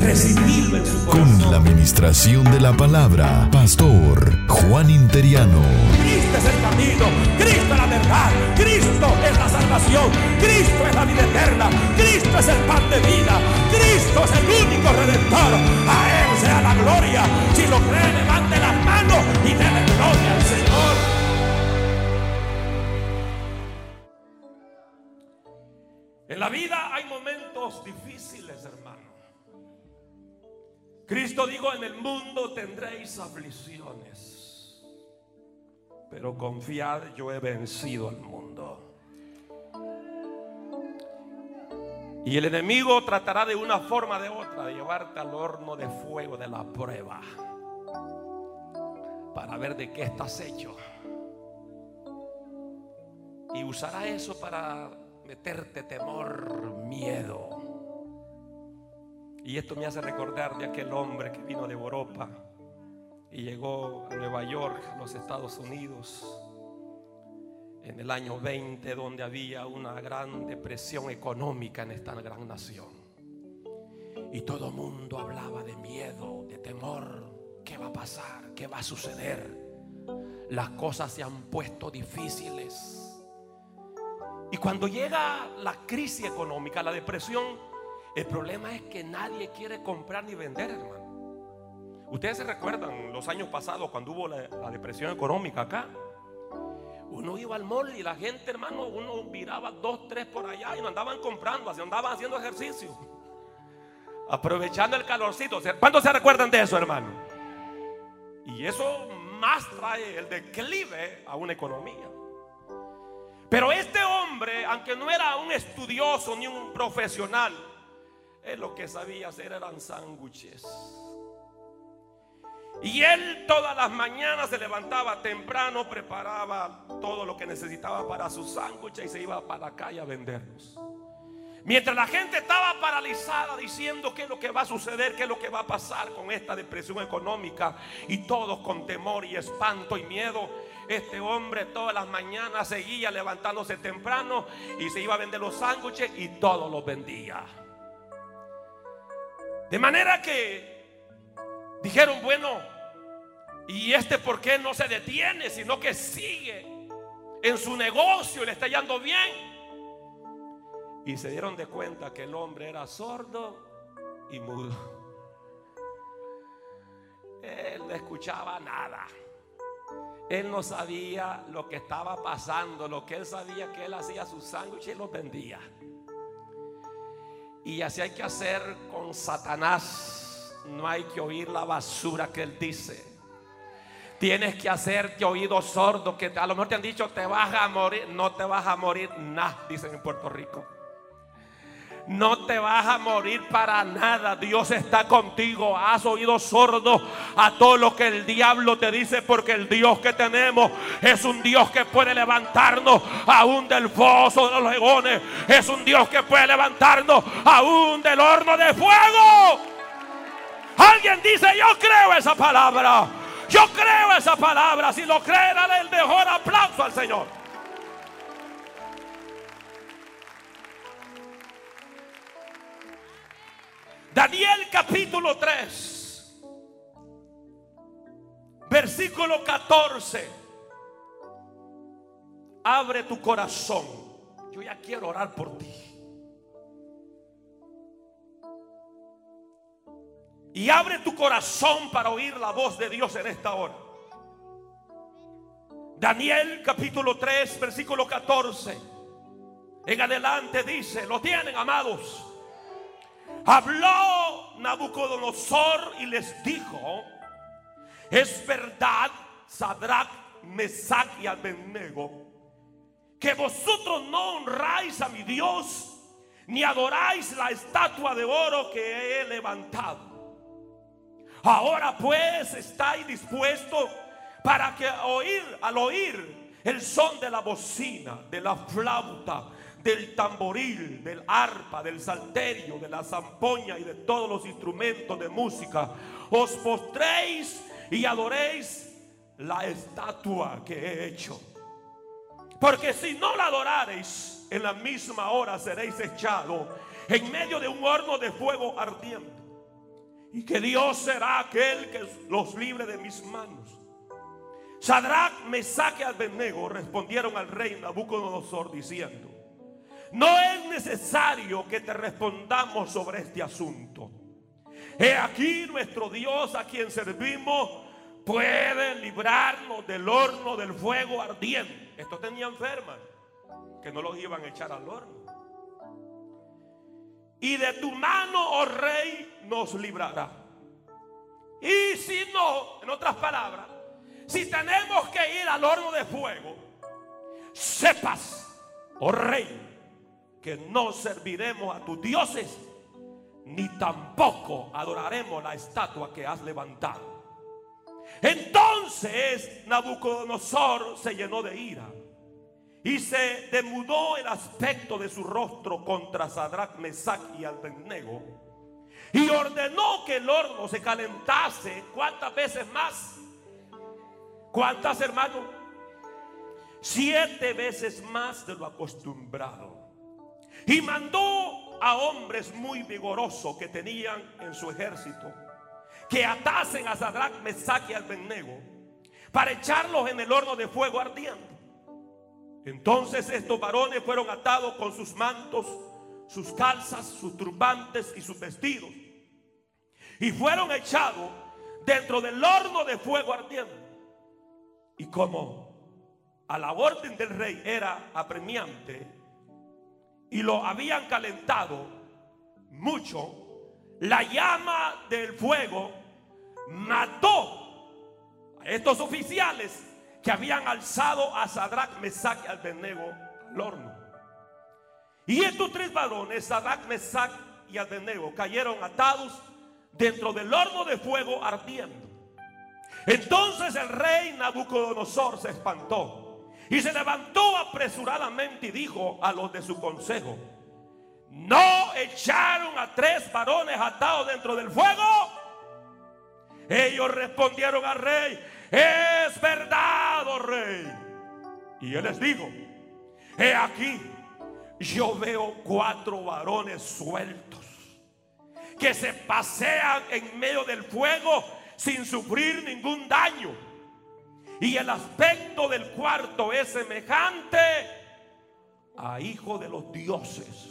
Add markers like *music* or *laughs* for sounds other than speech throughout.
Recibirlo en su corazón. Con la administración de la palabra, Pastor Juan Interiano. Cristo es el camino, Cristo es la verdad, Cristo es la salvación, Cristo es la vida eterna, Cristo es el pan de vida, Cristo es el único redentor. A Él sea la gloria. Si lo cree, levante las manos y déle gloria al Señor. En la vida hay momentos difíciles. Cristo dijo, en el mundo tendréis aflicciones, pero confiad, yo he vencido al mundo. Y el enemigo tratará de una forma o de otra de llevarte al horno de fuego de la prueba para ver de qué estás hecho. Y usará eso para meterte temor, miedo. Y esto me hace recordar de aquel hombre que vino de Europa y llegó a Nueva York, los Estados Unidos, en el año 20, donde había una gran depresión económica en esta gran nación. Y todo el mundo hablaba de miedo, de temor. ¿Qué va a pasar? ¿Qué va a suceder? Las cosas se han puesto difíciles. Y cuando llega la crisis económica, la depresión, el problema es que nadie quiere comprar ni vender, hermano. Ustedes se recuerdan los años pasados cuando hubo la, depresión económica acá. Uno iba al mall y la gente, hermano, uno viraba dos, tres por allá y no andaban comprando, andaban haciendo ejercicio. Aprovechando el calorcito. ¿Cuántos se recuerdan de eso, hermano? Y eso más trae el declive a una economía. Pero este hombre, aunque no era un estudioso ni un profesional, él lo que sabía hacer eran sándwiches. Y él todas las mañanas se levantaba temprano, preparaba todo lo que necesitaba para sus sándwiches y se iba para la calle a venderlos. Mientras la gente estaba paralizada diciendo qué es lo que va a suceder, qué es lo que va a pasar con esta depresión económica y todos con temor y espanto y miedo, este hombre todas las mañanas seguía levantándose temprano y se iba a vender los sándwiches y todos los vendía. De manera que dijeron, bueno, ¿y este por qué no se detiene, sino que sigue en su negocio y le está yendo bien? Y se dieron de cuenta que el hombre era sordo y mudo. Él no escuchaba nada. Él no sabía lo que estaba pasando. Lo que él sabía que él hacía sus sándwiches y los vendía. Y así hay que hacer con Satanás. No hay que oír la basura que él dice. Tienes que hacerte oído sordo. Que a lo mejor te han dicho te vas a morir. No te vas a morir nada, dicen en Puerto Rico. No te vas a morir para nada. Dios está contigo. Has oído sordo a todo lo que el diablo te dice. Porque el Dios que tenemos es un Dios que puede levantarnos aún del foso de los leones. Es un Dios que puede levantarnos aún del horno de fuego. Alguien dice, yo creo esa palabra. Yo creo esa palabra. Si lo cree, dale el mejor aplauso al Señor. Daniel capítulo 3, versículo 14. Abre tu corazón. Yo ya quiero orar por ti. Y abre tu corazón para oír la voz de Dios en esta hora. Daniel capítulo 3, versículo 14. En adelante dice, lo tienen amados. Habló Nabucodonosor y les dijo, es verdad, Sadrach, Mesach y Abednego, que vosotros no honráis a mi Dios, ni adoráis la estatua de oro que he levantado. Ahora pues estáis dispuestos para que oír, al oír el son de la bocina, de la flauta, del tamboril, del arpa, del salterio, de la zampoña y de todos los instrumentos de música, os postréis y adoréis la estatua que he hecho. Porque si no la adorareis, en la misma hora seréis echados en medio de un horno de fuego ardiente. Y que Dios será aquel que los libre de mis manos. Sadrach, Mesach y Abednego respondieron al rey Nabucodonosor diciendo: No es necesario que te respondamos sobre este asunto. He aquí nuestro Dios a quien servimos puede librarnos del horno del fuego ardiente. Estos tenían enfermas que no los iban a echar al horno. Y de tu mano, oh rey, nos librará. Y si no, en otras palabras, si tenemos que ir al horno de fuego, sepas, oh rey, no serviremos a tus dioses, ni tampoco adoraremos la estatua que has levantado. Entonces Nabucodonosor se llenó de ira y se demudó el aspecto de su rostro contra Sadrach, Mesach y Abednego y ordenó que el horno se calentase cuántas veces más. ¿Cuántas, hermanos? Siete veces más de lo acostumbrado. Y mandó a hombres muy vigorosos que tenían en su ejército que atasen a Sadrach, Mesach y Abednego para echarlos en el horno de fuego ardiente. Entonces estos varones fueron atados con sus mantos, sus calzas, sus turbantes y sus vestidos. Y fueron echados dentro del horno de fuego ardiente. Y como a la orden del rey era apremiante y lo habían calentado mucho, la llama del fuego mató a estos oficiales que habían alzado a Sadrach, Mesach y Abednego al horno. Y estos tres varones, Sadrach, Mesach y Abednego, cayeron atados dentro del horno de fuego ardiendo. Entonces el rey Nabucodonosor se espantó y se levantó apresuradamente y dijo a los de su consejo, ¿no echaron a tres varones atados dentro del fuego? Ellos respondieron al rey, es verdad, oh rey. Y él les dijo, he aquí, yo veo cuatro varones sueltos que se pasean en medio del fuego sin sufrir ningún daño. Y el aspecto del cuarto es semejante a hijo de los dioses.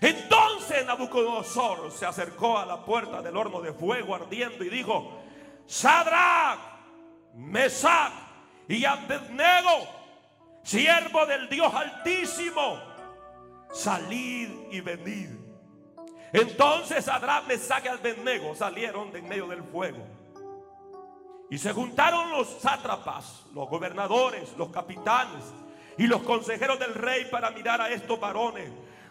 Entonces Nabucodonosor se acercó a la puerta del horno de fuego ardiendo y dijo, Sadrach, Mesach y Abednego, siervo del Dios Altísimo, salid y venid. Entonces Sadrach, Mesach y Abednego salieron de en medio del fuego. Y se juntaron los sátrapas, los gobernadores, los capitanes y los consejeros del rey para mirar a estos varones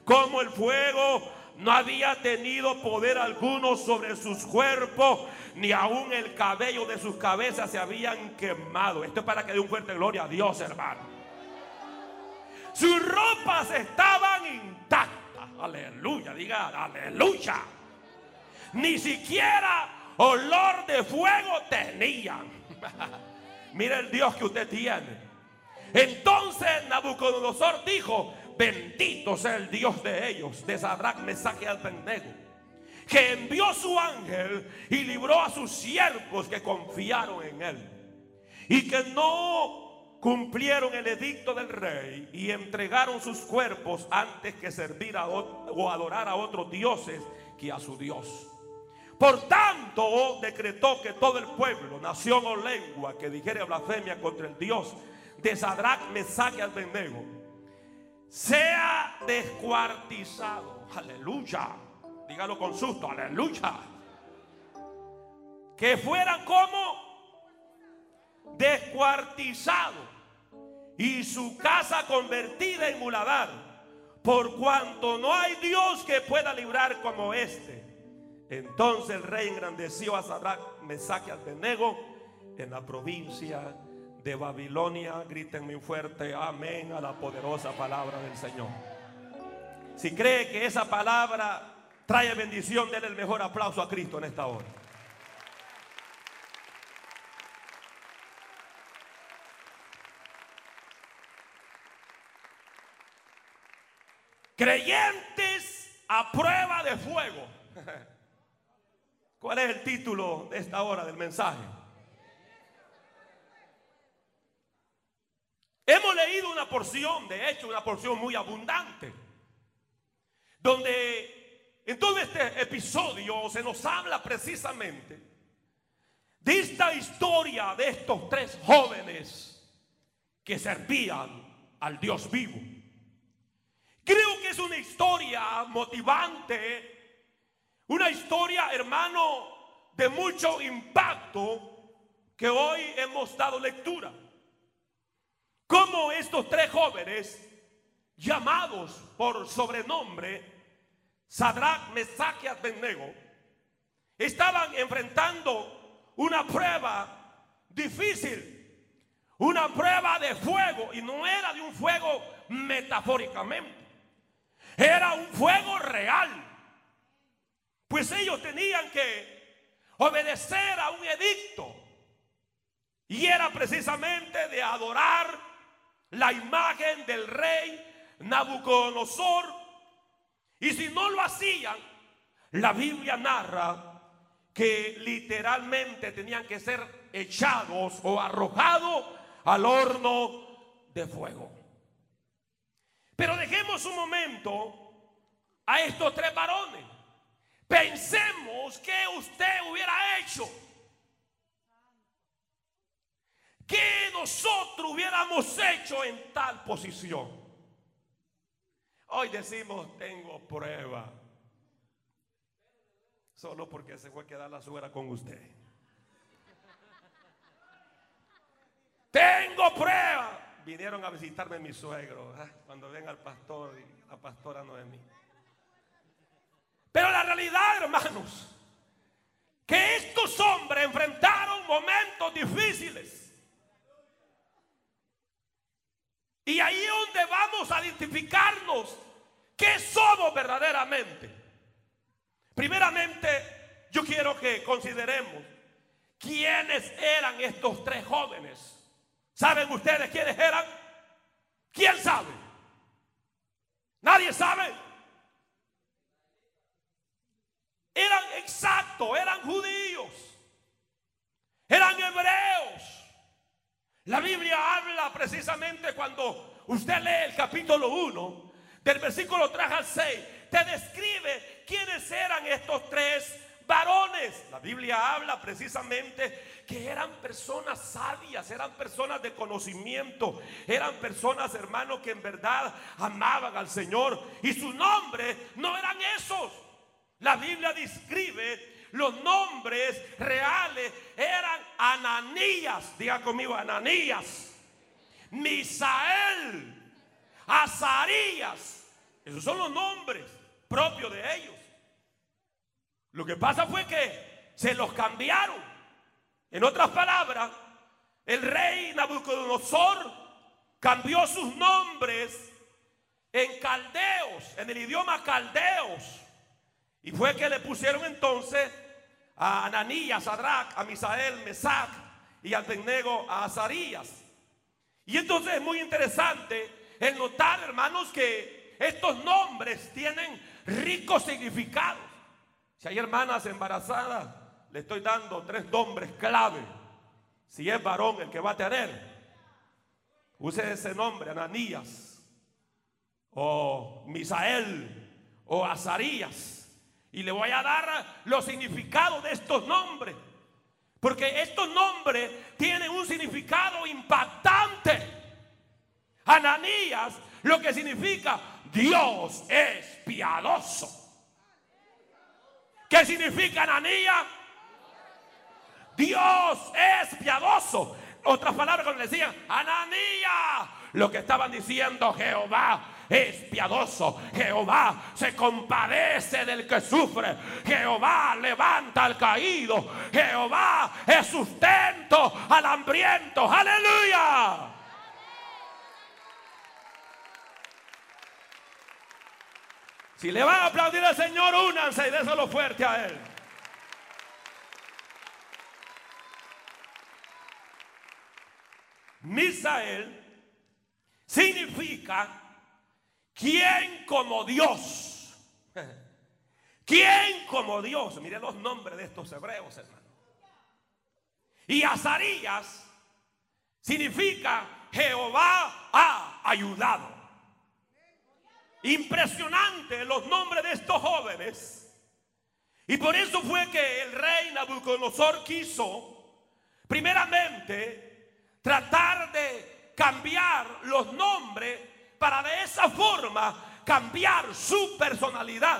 como el fuego no había tenido poder alguno sobre sus cuerpos, ni aún el cabello de sus cabezas se habían quemado. Esto es para que dé un fuerte gloria a Dios, hermano. Sus ropas estaban intactas. Aleluya, diga, aleluya. Ni siquiera olor de fuego tenían. *laughs* Mira el Dios que usted tiene. Entonces Nabucodonosor dijo, Bendito sea el Dios de ellos, de Sadrach, Mesach y Abednego, que envió su ángel y libró a sus siervos que confiaron en él. Y que no cumplieron el edicto del rey y entregaron sus cuerpos antes que servir o adorar a otros dioses que a su Dios. Por tanto, decretó que todo el pueblo, nación o lengua que dijere blasfemia contra el Dios de Sadrach, Mesach y Abednego sea descuartizado. Aleluya. Dígalo con susto. Aleluya. Que fueran como descuartizado y su casa convertida en muladar. Por cuanto no hay Dios que pueda librar como este Entonces el rey engrandeció a Sadrach, Mesach y Abednego en la provincia de Babilonia. Griten muy fuerte, amén a la poderosa palabra del Señor. Si cree que esa palabra trae bendición, denle el mejor aplauso a Cristo en esta hora. Creyentes a prueba de fuego. *laughs* ¿Cuál es el título de esta hora del mensaje? Hemos leído una porción, de hecho una porción muy abundante, donde en todo este episodio se nos habla precisamente de esta historia de estos tres jóvenes que servían al Dios vivo. Creo que es una historia motivante una historia, hermano, de mucho impacto que hoy hemos dado lectura. Como estos tres jóvenes, llamados por sobrenombre Sadrach, Mesach y Abednego, estaban enfrentando una prueba difícil, una prueba de fuego, y no era de un fuego metafóricamente, era un fuego real pues ellos tenían que obedecer a un edicto. Y era precisamente de adorar la imagen del rey Nabucodonosor. Y si no lo hacían, la Biblia narra que literalmente tenían que ser echados o arrojados al horno de fuego. Pero dejemos un momento a estos tres varones. Pensemos que usted hubiera hecho. ¿Qué nosotros hubiéramos hecho en tal posición? Hoy decimos, tengo prueba. Solo porque se fue a quedar la suegra con usted. Tengo prueba. Vinieron a visitarme mis suegros. ¿eh? Cuando ven al pastor y la pastora no es mí. Pero la realidad, hermanos, que estos hombres enfrentaron momentos difíciles. Y ahí es donde vamos a identificarnos qué somos verdaderamente. Primeramente, yo quiero que consideremos quiénes eran estos tres jóvenes. ¿Saben ustedes quiénes eran? ¿Quién sabe? ¿Nadie sabe? Eran exactos, eran judíos, eran hebreos. La Biblia habla precisamente cuando usted lee el capítulo 1, del versículo 3 al 6, te describe quiénes eran estos tres varones. La Biblia habla precisamente que eran personas sabias, eran personas de conocimiento, eran personas, hermanos, que en verdad amaban al Señor. Y su nombre no eran esos. La Biblia describe los nombres reales eran Ananías, diga conmigo Ananías, Misael, Azarías. Esos son los nombres propios de ellos. Lo que pasa fue que se los cambiaron. En otras palabras, el rey Nabucodonosor cambió sus nombres en caldeos, en el idioma caldeos. Y fue que le pusieron entonces a Ananías, a Sadrach, a Misael, Mesac y al Abednego a Azarías. Y entonces es muy interesante el notar, hermanos, que estos nombres tienen ricos significados. Si hay hermanas embarazadas, le estoy dando tres nombres clave. Si es varón el que va a tener, use ese nombre, Ananías, o Misael, o Azarías. Y le voy a dar los significados de estos nombres. Porque estos nombres tienen un significado impactante. Ananías, lo que significa Dios es piadoso. ¿Qué significa Ananías? Dios es piadoso. Otras palabras cuando le decían, Ananías, lo que estaban diciendo Jehová es piadoso. Jehová se compadece del que sufre. Jehová levanta al caído. Jehová es sustento al hambriento. Aleluya. Si le van a aplaudir al Señor, únanse y déselo fuerte a Él. Misael significa ¿quién como Dios? ¿Quién como Dios? Mire los nombres de estos hebreos, hermano. Y Azarías significa Jehová ha ayudado. Impresionante los nombres de estos jóvenes. Y por eso fue que el rey Nabucodonosor quiso, primeramente, tratar de cambiar los nombres para de esa forma cambiar su personalidad.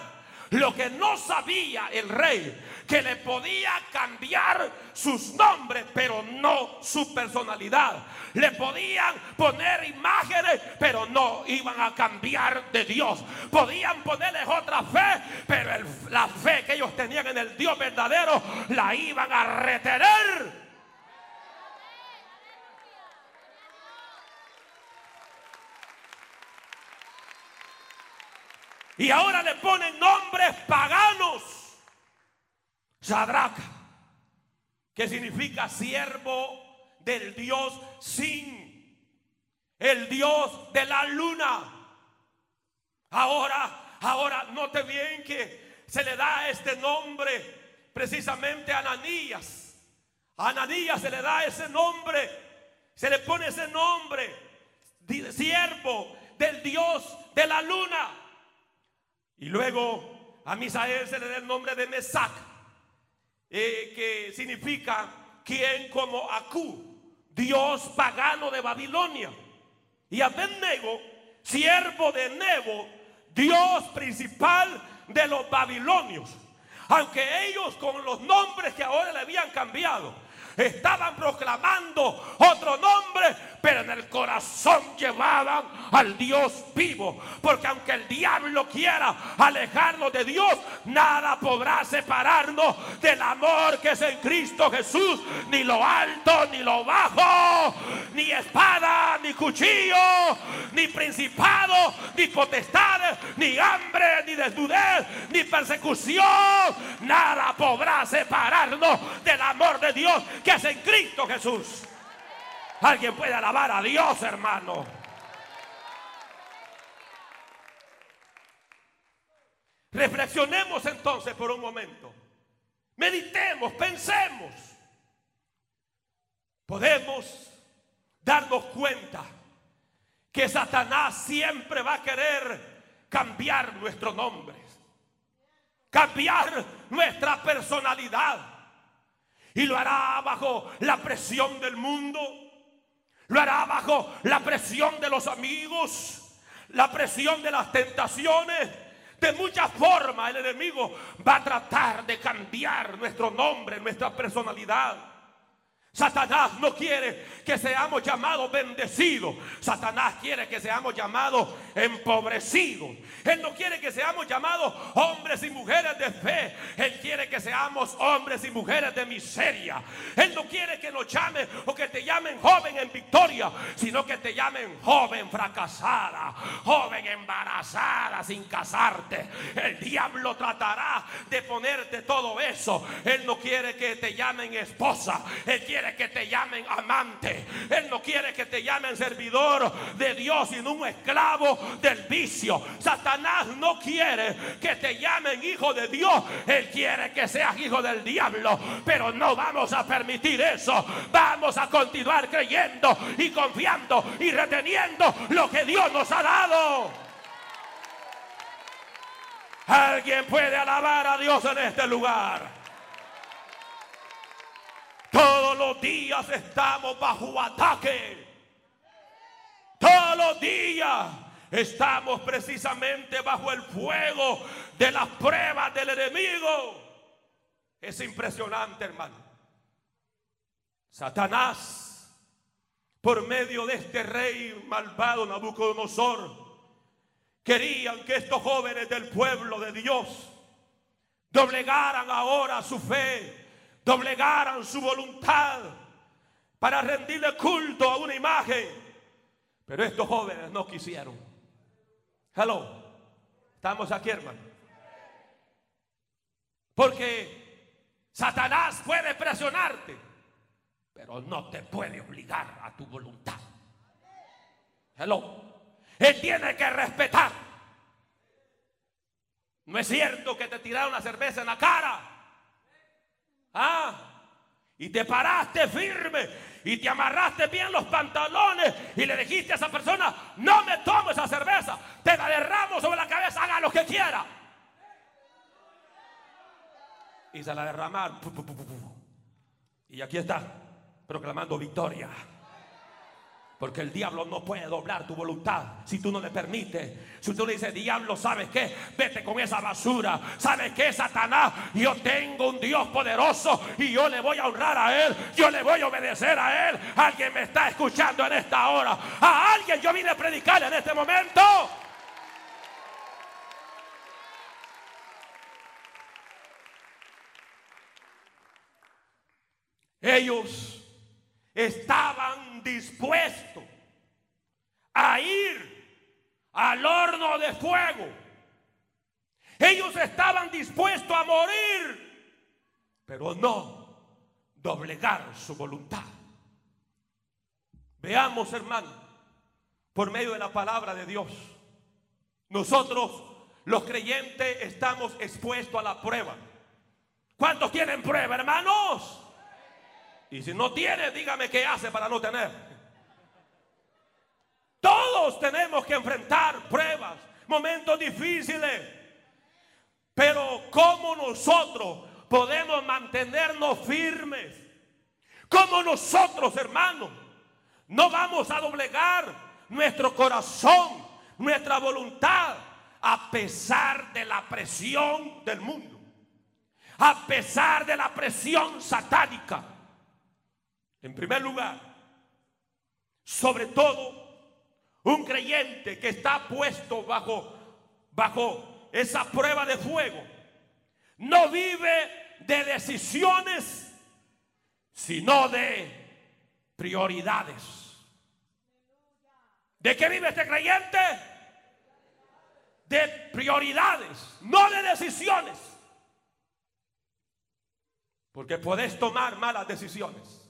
Lo que no sabía el rey, que le podía cambiar sus nombres, pero no su personalidad. Le podían poner imágenes, pero no iban a cambiar de Dios. Podían ponerles otra fe, pero la fe que ellos tenían en el Dios verdadero la iban a retener. Y ahora le ponen nombres paganos. Sadrach, que significa siervo del Dios sin, el Dios de la luna. Ahora, ahora note bien que se le da este nombre precisamente a Ananías. A Ananías se le da ese nombre, se le pone ese nombre, siervo del Dios de la luna. Y luego a Misael se le da el nombre de Mesac, eh, que significa quien como Acú, Dios pagano de Babilonia. Y Abednego, siervo de Nebo, Dios principal de los babilonios. Aunque ellos con los nombres que ahora le habían cambiado, estaban proclamando otro nombre, pero en el corazón llevaban al Dios vivo. Porque aunque el diablo quiera alejarnos de Dios, nada podrá separarnos del amor que es en Cristo Jesús. Ni lo alto, ni lo bajo, ni espada, ni cuchillo, ni principado, ni potestades, ni hambre, ni desnudez, ni persecución. Nada podrá separarnos del amor de Dios que es en Cristo Jesús. Alguien puede alabar a Dios, hermano. Reflexionemos entonces por un momento. Meditemos, pensemos. Podemos darnos cuenta que Satanás siempre va a querer cambiar nuestros nombres, cambiar nuestra personalidad. Y lo hará bajo la presión del mundo, lo hará bajo la presión de los amigos, la presión de las tentaciones. De muchas formas el enemigo va a tratar de cambiar nuestro nombre, nuestra personalidad. Satanás no quiere que seamos llamados bendecidos. Satanás quiere que seamos llamados empobrecidos. Él no quiere que seamos llamados hombres y mujeres de fe. Él quiere que seamos hombres y mujeres de miseria. Él no quiere que nos llamen o que te llamen joven en victoria, sino que te llamen joven fracasada, joven embarazada sin casarte. El diablo tratará de ponerte todo eso. Él no quiere que te llamen esposa. Él quiere que te llamen amante. Él no quiere que te llamen servidor de Dios, sino un esclavo del vicio. Satanás no quiere que te llamen hijo de Dios. Él quiere que seas hijo del diablo. Pero no vamos a permitir eso. Vamos a continuar creyendo y confiando y reteniendo lo que Dios nos ha dado. Alguien puede alabar a Dios en este lugar. Todos los días estamos bajo ataque. Todos los días estamos precisamente bajo el fuego de las pruebas del enemigo. Es impresionante, hermano. Satanás por medio de este rey malvado Nabucodonosor, querían que estos jóvenes del pueblo de Dios doblegaran ahora su fe, doblegaran su voluntad para rendirle culto a una imagen. Pero estos jóvenes no quisieron. Hello, estamos aquí, hermano. Porque Satanás puede presionarte, pero no te puede obligar a tu voluntad. Hello. Él tiene que respetar. No es cierto que te tiraron la cerveza en la cara. Ah, y te paraste firme y te amarraste bien los pantalones y le dijiste a esa persona, no me tomo esa cerveza, te la derramo sobre la cabeza, haga lo que quiera. Y se la derramaron. Y aquí está, proclamando victoria. Porque el diablo no puede doblar tu voluntad si tú no le permites. Si tú le dices, diablo, ¿sabes qué? Vete con esa basura. ¿Sabes qué, Satanás? Yo tengo un Dios poderoso y yo le voy a honrar a Él. Yo le voy a obedecer a Él. Alguien me está escuchando en esta hora. A alguien yo vine a predicar en este momento. Ellos estaban dispuestos a ir al horno de fuego. Ellos estaban dispuestos a morir, pero no doblegar su voluntad. Veamos, hermano, por medio de la palabra de Dios, nosotros los creyentes estamos expuestos a la prueba. ¿Cuántos tienen prueba, hermanos? Y si no tiene, dígame qué hace para no tener. Todos tenemos que enfrentar pruebas, momentos difíciles. Pero ¿cómo nosotros podemos mantenernos firmes? ¿Cómo nosotros, hermanos, no vamos a doblegar nuestro corazón, nuestra voluntad, a pesar de la presión del mundo? A pesar de la presión satánica en primer lugar, sobre todo, un creyente que está puesto bajo, bajo esa prueba de fuego, no vive de decisiones, sino de prioridades. ¿De qué vive este creyente? De prioridades, no de decisiones. Porque puedes tomar malas decisiones.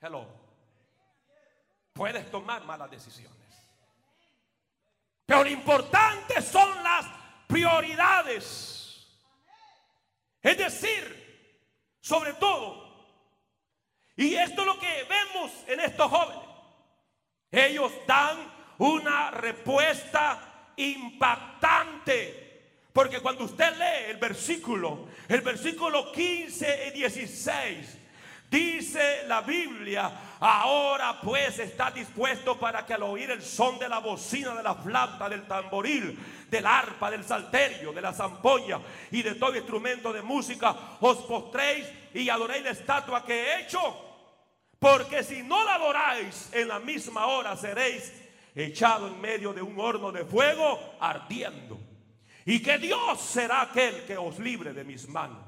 Hello. Puedes tomar malas decisiones. Pero lo importante son las prioridades. Es decir, sobre todo, y esto es lo que vemos en estos jóvenes, ellos dan una respuesta impactante. Porque cuando usted lee el versículo, el versículo 15 y 16, Dice la Biblia, ahora pues está dispuesto para que al oír el son de la bocina, de la flauta, del tamboril, del arpa, del salterio, de la zampoña y de todo instrumento de música, os postréis y adoréis la estatua que he hecho. Porque si no la adoráis en la misma hora seréis echado en medio de un horno de fuego ardiendo. Y que Dios será aquel que os libre de mis manos.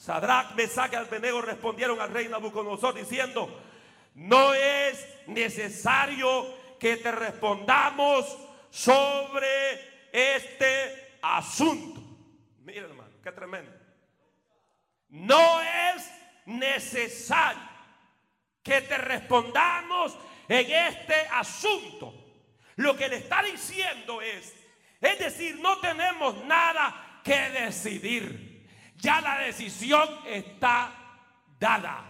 Sadrach, Mesach y Abednego respondieron al rey Nabucodonosor diciendo, no es necesario que te respondamos sobre este asunto. Miren hermano, qué tremendo. No es necesario que te respondamos en este asunto. Lo que le está diciendo es, es decir, no tenemos nada que decidir. Ya la decisión está dada,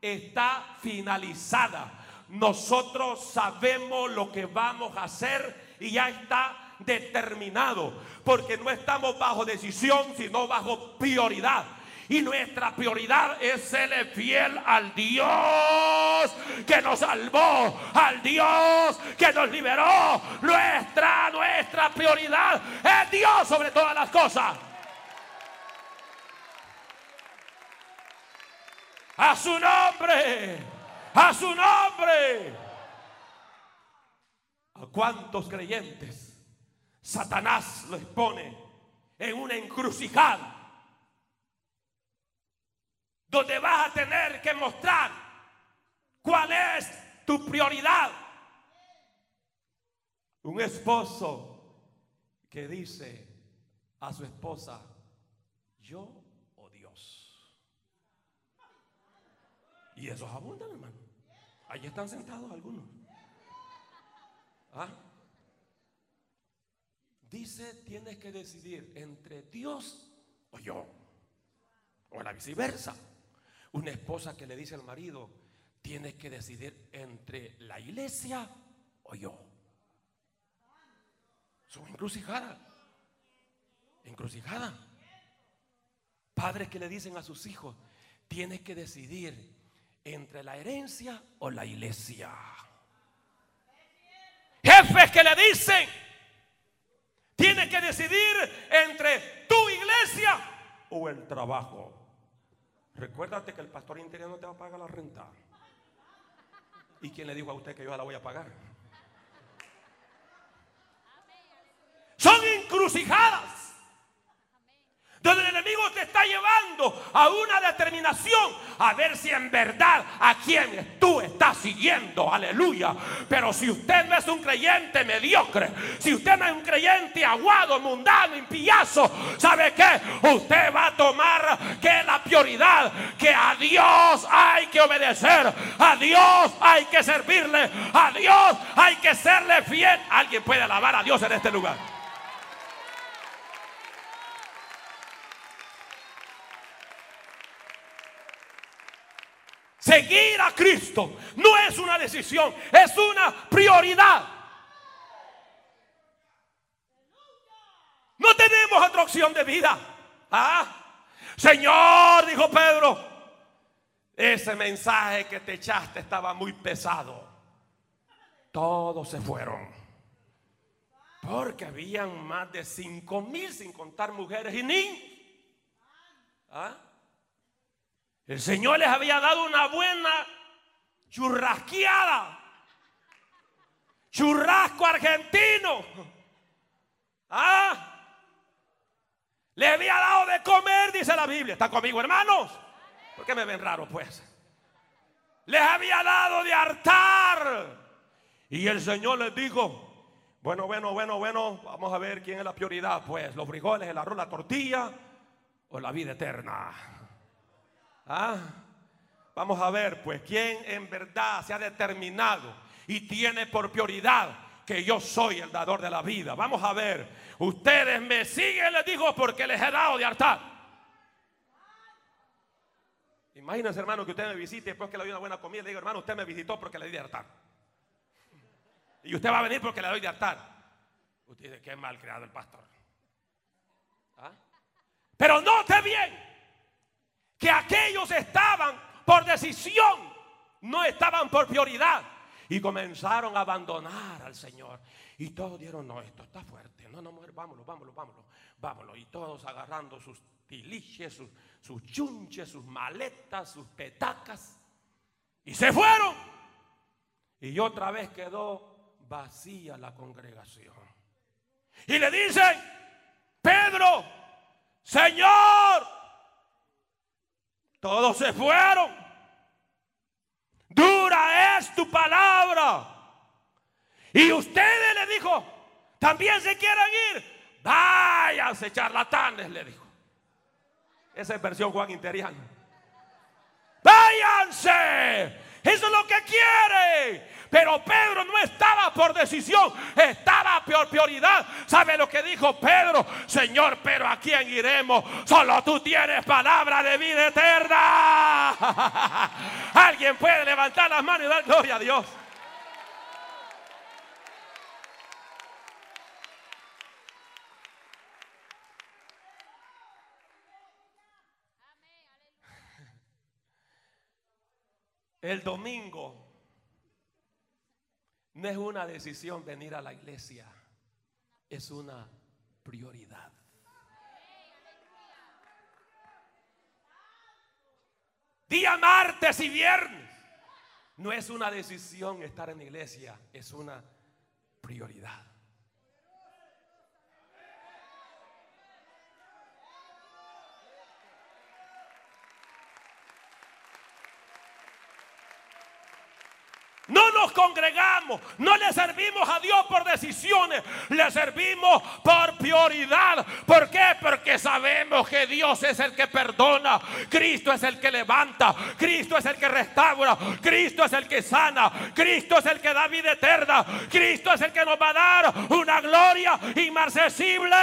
está finalizada. Nosotros sabemos lo que vamos a hacer y ya está determinado, porque no estamos bajo decisión, sino bajo prioridad. Y nuestra prioridad es ser fiel al Dios que nos salvó, al Dios que nos liberó. Nuestra, nuestra prioridad es Dios sobre todas las cosas. A su nombre. A su nombre. ¿A cuántos creyentes Satanás los pone en una encrucijada? Donde vas a tener que mostrar cuál es tu prioridad. Un esposo que dice a su esposa, yo o Dios. Y esos abundan, hermano. Allí están sentados algunos. ¿Ah? Dice, tienes que decidir entre Dios o yo. O la viceversa. Una esposa que le dice al marido, tienes que decidir entre la iglesia o yo. Son encrucijadas. Encrucijada. Padres que le dicen a sus hijos, tienes que decidir entre la herencia o la iglesia. Jefes que le dicen, tienes que decidir entre tu iglesia o el trabajo. Recuérdate que el pastor interior no te va a pagar la renta. ¿Y quién le dijo a usted que yo la voy a pagar? Son encrucijadas donde el enemigo te está llevando a una determinación a ver si en verdad a quién tú estás siguiendo, aleluya. Pero si usted no es un creyente mediocre, si usted no es un creyente aguado, mundano, impiazo, ¿sabe qué? Usted va a tomar que la prioridad, que a Dios hay que obedecer, a Dios hay que servirle, a Dios hay que serle fiel. Alguien puede alabar a Dios en este lugar. Seguir a Cristo no es una decisión, es una prioridad. No tenemos otra opción de vida. ¿Ah? Señor, dijo Pedro, ese mensaje que te echaste estaba muy pesado. Todos se fueron. Porque habían más de cinco mil sin contar mujeres y niños. ¿Ah? El Señor les había dado una buena churrasqueada. Churrasco argentino. ¿Ah? Le había dado de comer, dice la Biblia. ¿Está conmigo, hermanos? ¿Por qué me ven raro, pues? Les había dado de hartar. Y el Señor les dijo, bueno, bueno, bueno, bueno, vamos a ver quién es la prioridad, pues, los frijoles, el arroz, la tortilla o la vida eterna. ¿Ah? Vamos a ver, pues, quién en verdad se ha determinado y tiene por prioridad que yo soy el dador de la vida. Vamos a ver, ustedes me siguen, les digo, porque les he dado de hartar. Imagínense, hermano, que usted me visite después que le doy una buena comida. Le digo, hermano, usted me visitó porque le di de hartar. Y usted va a venir porque le doy de hartar. Usted dice, qué mal creado el pastor. ¿Ah? Pero note bien que aquellos estaban por decisión, no estaban por prioridad. Y comenzaron a abandonar al Señor. Y todos dijeron, no, esto está fuerte. No, no, mujer, vámonos, vámonos, vámonos, vámonos. Y todos agarrando sus tiliches, sus, sus chunches, sus maletas, sus petacas. Y se fueron. Y otra vez quedó vacía la congregación. Y le dicen, Pedro, Señor, todos se fueron. Dura es tu palabra. Y ustedes le dijo, también se quieren ir. Váyanse charlatanes, le dijo. Esa es versión Juan Interiano. Váyanse. Eso es lo que quiere. Pero Pedro no estaba por decisión, estaba por prioridad. ¿Sabe lo que dijo Pedro? Señor, pero ¿a quién iremos? Solo tú tienes palabra de vida eterna. *laughs* Alguien puede levantar las manos y dar gloria a Dios. El domingo no es una decisión venir a la iglesia, es una prioridad. Día martes y viernes no es una decisión estar en la iglesia, es una prioridad. No nos congregamos, no le servimos a Dios por decisiones, le servimos por prioridad. ¿Por qué? Porque sabemos que Dios es el que perdona, Cristo es el que levanta, Cristo es el que restaura, Cristo es el que sana, Cristo es el que da vida eterna, Cristo es el que nos va a dar una gloria inmarcesible.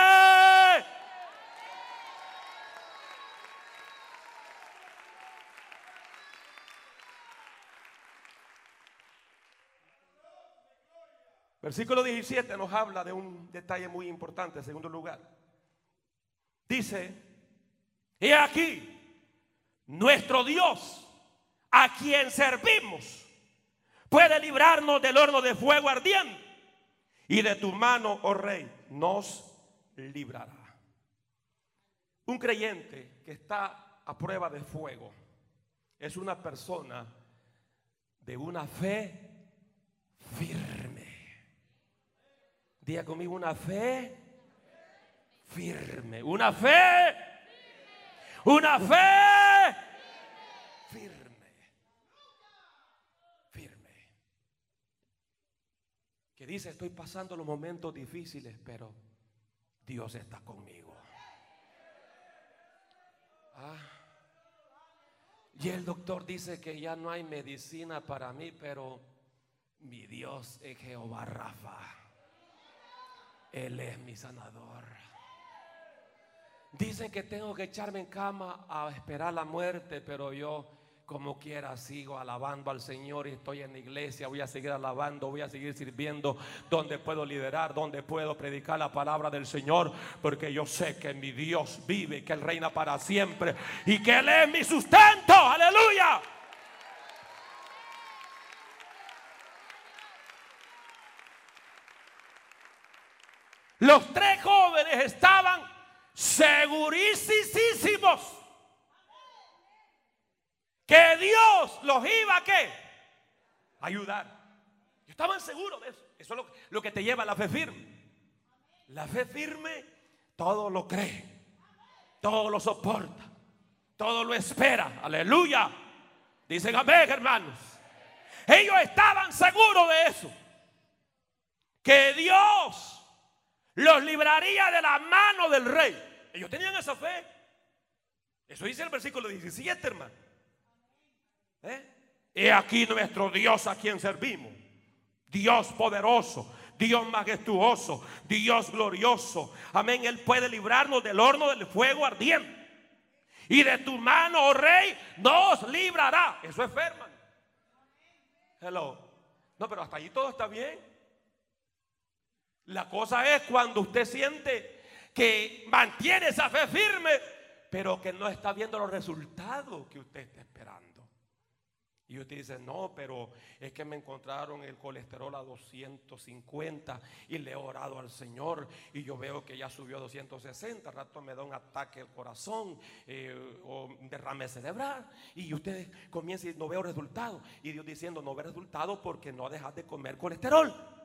Versículo 17 nos habla de un detalle muy importante, en segundo lugar. Dice, y aquí, nuestro Dios, a quien servimos, puede librarnos del horno de fuego ardiente. Y de tu mano, oh rey, nos librará. Un creyente que está a prueba de fuego es una persona de una fe firme. Diga conmigo una fe firme. Una fe. Una fe firme. Firme. Que dice, estoy pasando los momentos difíciles, pero Dios está conmigo. Ah. Y el doctor dice que ya no hay medicina para mí, pero mi Dios es Jehová Rafa. Él es mi sanador. Dicen que tengo que echarme en cama a esperar la muerte, pero yo como quiera sigo alabando al Señor y estoy en la iglesia, voy a seguir alabando, voy a seguir sirviendo donde puedo liderar, donde puedo predicar la palabra del Señor, porque yo sé que mi Dios vive, que Él reina para siempre y que Él es mi sustento, aleluya. Los tres jóvenes estaban segurísimos que Dios los iba a qué? Ayudar. Estaban seguros de eso. Eso es lo, que te lleva a la fe firme. La fe firme todo lo cree, todo lo soporta, todo lo espera. Aleluya. Dicen amén, hermanos. Ellos estaban seguros de eso. Que Dios los libraría de la mano del rey. Ellos tenían esa fe. Eso dice el versículo 17, hermano. ¿Eh? He aquí nuestro Dios a quien servimos. Dios poderoso, Dios majestuoso, Dios glorioso. Amén. Él puede librarnos del horno del fuego ardiente. Y de tu mano, oh rey, nos librará. Eso es fe, hermano. Hello. No, pero hasta allí todo está bien. La cosa es cuando usted siente que mantiene esa fe firme, pero que no está viendo los resultados que usted está esperando. Y usted dice, no, pero es que me encontraron el colesterol a 250 y le he orado al Señor y yo veo que ya subió a 260, al rato me da un ataque al corazón eh, o derrame cerebral y usted comienza y no veo resultados. Y Dios diciendo, no ve resultados porque no dejas de comer colesterol.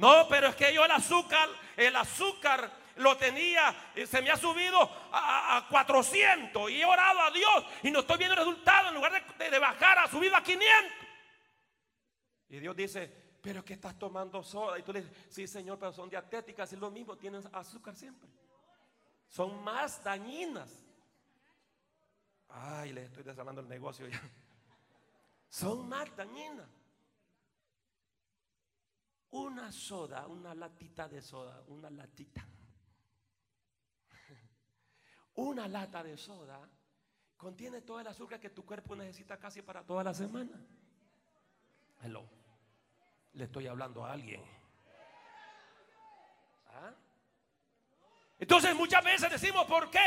No, pero es que yo el azúcar, el azúcar lo tenía, eh, se me ha subido a, 400 y he orado a Dios y no estoy viendo resultados en lugar de, bajar, ha subido a 500. Y Dios dice, pero que estás tomando soda. Y tú le dices, sí, Señor, pero son dietéticas, es lo mismo, tienen azúcar siempre. Son más dañinas. Ay, le estoy desarmando el negocio ya. Son más dañinas. Una soda, una latita de soda, una latita. *laughs* Una lata de soda contiene todo el azúcar que tu cuerpo necesita casi para toda la semana. Hello. Le estoy hablando a alguien. ¿Ah? Entonces muchas veces decimos, ¿por qué?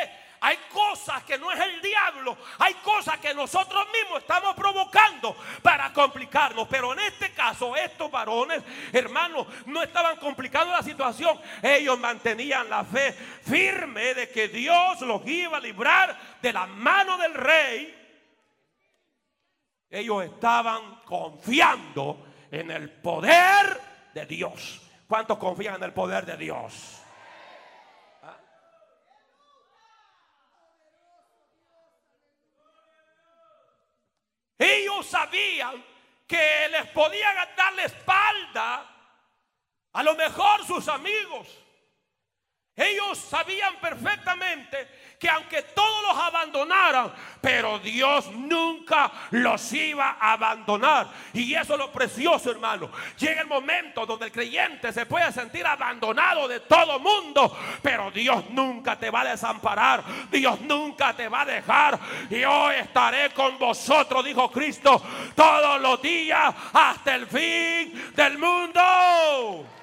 hay cosas que no es el diablo, hay cosas que nosotros mismos estamos provocando para complicarnos. Pero en este caso, estos varones, hermanos, no estaban complicando la situación. Ellos mantenían la fe firme de que Dios los iba a librar de la mano del rey. Ellos estaban confiando en el poder de Dios. ¿Cuántos confían en el poder de Dios? Ellos sabían que les podían dar la espalda a lo mejor sus amigos. Ellos sabían perfectamente que aunque todos los abandonaran, pero Dios nunca los iba a abandonar. Y eso es lo precioso, hermano. Llega el momento donde el creyente se puede sentir abandonado de todo mundo, pero Dios nunca te va a desamparar. Dios nunca te va a dejar. Yo estaré con vosotros, dijo Cristo, todos los días hasta el fin del mundo.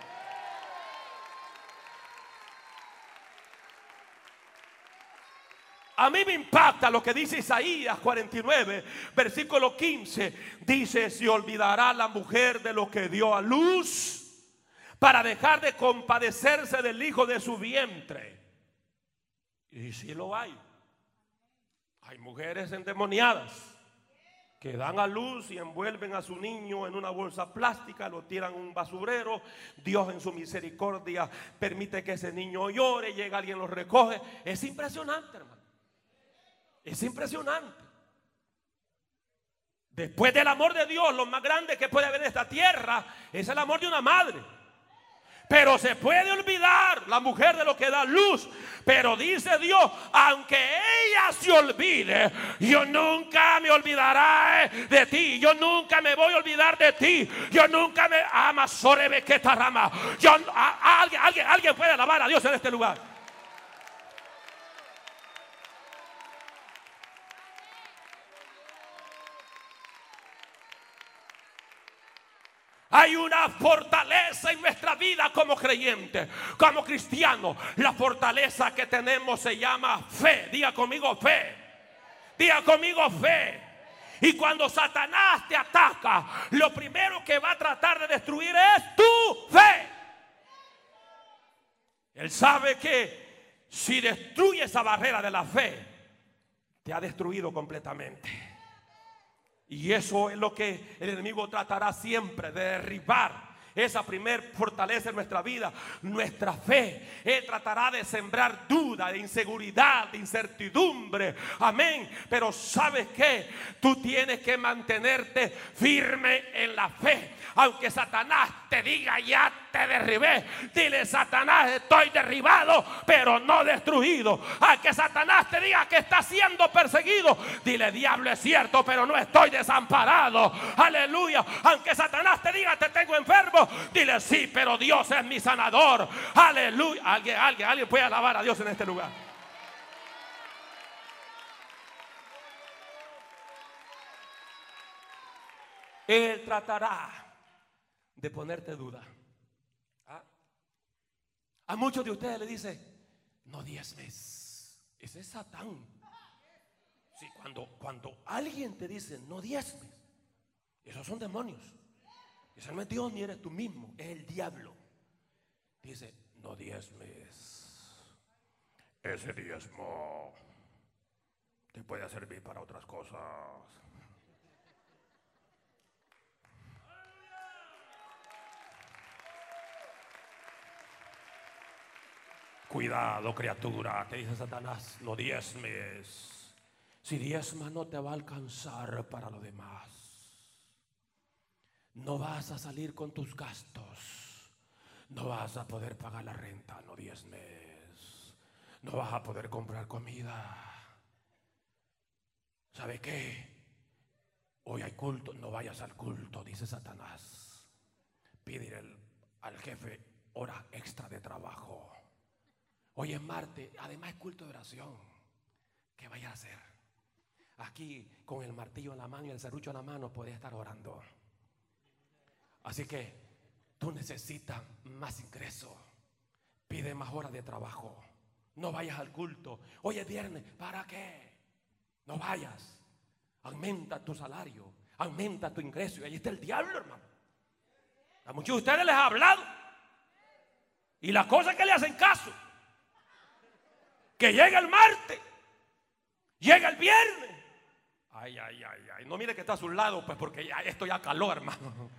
A mí me impacta lo que dice Isaías 49, versículo 15. Dice, se olvidará la mujer de lo que dio a luz para dejar de compadecerse del hijo de su vientre. Y si lo hay. Hay mujeres endemoniadas que dan a luz y envuelven a su niño en una bolsa plástica, lo tiran en un basurero. Dios en su misericordia permite que ese niño llore, llega alguien lo recoge. Es impresionante, hermano. Es impresionante. Después del amor de Dios, lo más grande que puede haber en esta tierra es el amor de una madre. Pero se puede olvidar la mujer de lo que da luz. Pero dice Dios, aunque ella se olvide, yo nunca me olvidaré de ti. Yo nunca me voy a olvidar de ti. Yo nunca me ama sobre que esta rama. Yo, alguien, alguien, alguien puede alabar a Dios en este lugar. Hay una fortaleza en nuestra vida como creyentes, como cristianos. La fortaleza que tenemos se llama fe. Diga conmigo fe. Diga conmigo fe. Y cuando Satanás te ataca, lo primero que va a tratar de destruir es tu fe. Él sabe que si destruye esa barrera de la fe, te ha destruido completamente. Y eso es lo que el enemigo tratará siempre de derribar esa primer fortaleza en nuestra vida, nuestra fe. Él tratará de sembrar duda, de inseguridad, de incertidumbre. Amén. Pero sabes que tú tienes que mantenerte firme en la fe. Aunque Satanás te diga ya te derribé. Dile Satanás estoy derribado pero no destruido. Aunque Satanás te diga que está siendo perseguido. Dile diablo es cierto pero no estoy desamparado. Aleluya. Aunque Satanás te diga te tengo enfermo dile sí, pero Dios es mi sanador. Aleluya. Alguien, alguien, alguien puede alabar a Dios en este lugar. Él tratará de ponerte duda. A muchos de ustedes le dice, no diezmes. Ese es Satán. Sí, cuando, cuando alguien te dice, no diezmes, esos son demonios. Ese no es Dios ni eres tú mismo, es el diablo. Dice, no diezmes. Ese diezmo te puede servir para otras cosas. Cuidado, criatura, te dice Satanás, no diezmes. Si diezmas no te va a alcanzar para lo demás. No vas a salir con tus gastos. No vas a poder pagar la renta, no diezmes. No vas a poder comprar comida. ¿Sabe qué? Hoy hay culto, no vayas al culto, dice Satanás. Pide al jefe hora extra de trabajo. Hoy es martes, además es culto de oración. ¿Qué vaya a hacer? Aquí con el martillo en la mano y el serrucho en la mano puede estar orando. Así que tú necesitas más ingreso. Pide más horas de trabajo. No vayas al culto. Hoy es viernes. ¿Para qué? No vayas. Aumenta tu salario. Aumenta tu ingreso. Y ahí está el diablo, hermano. A muchos de ustedes les ha hablado. Y las cosas que le hacen caso. Que llega el martes. Llega el viernes. Ay, ay, ay, ay. No mire que está a su lado, pues porque esto ya caló, hermano.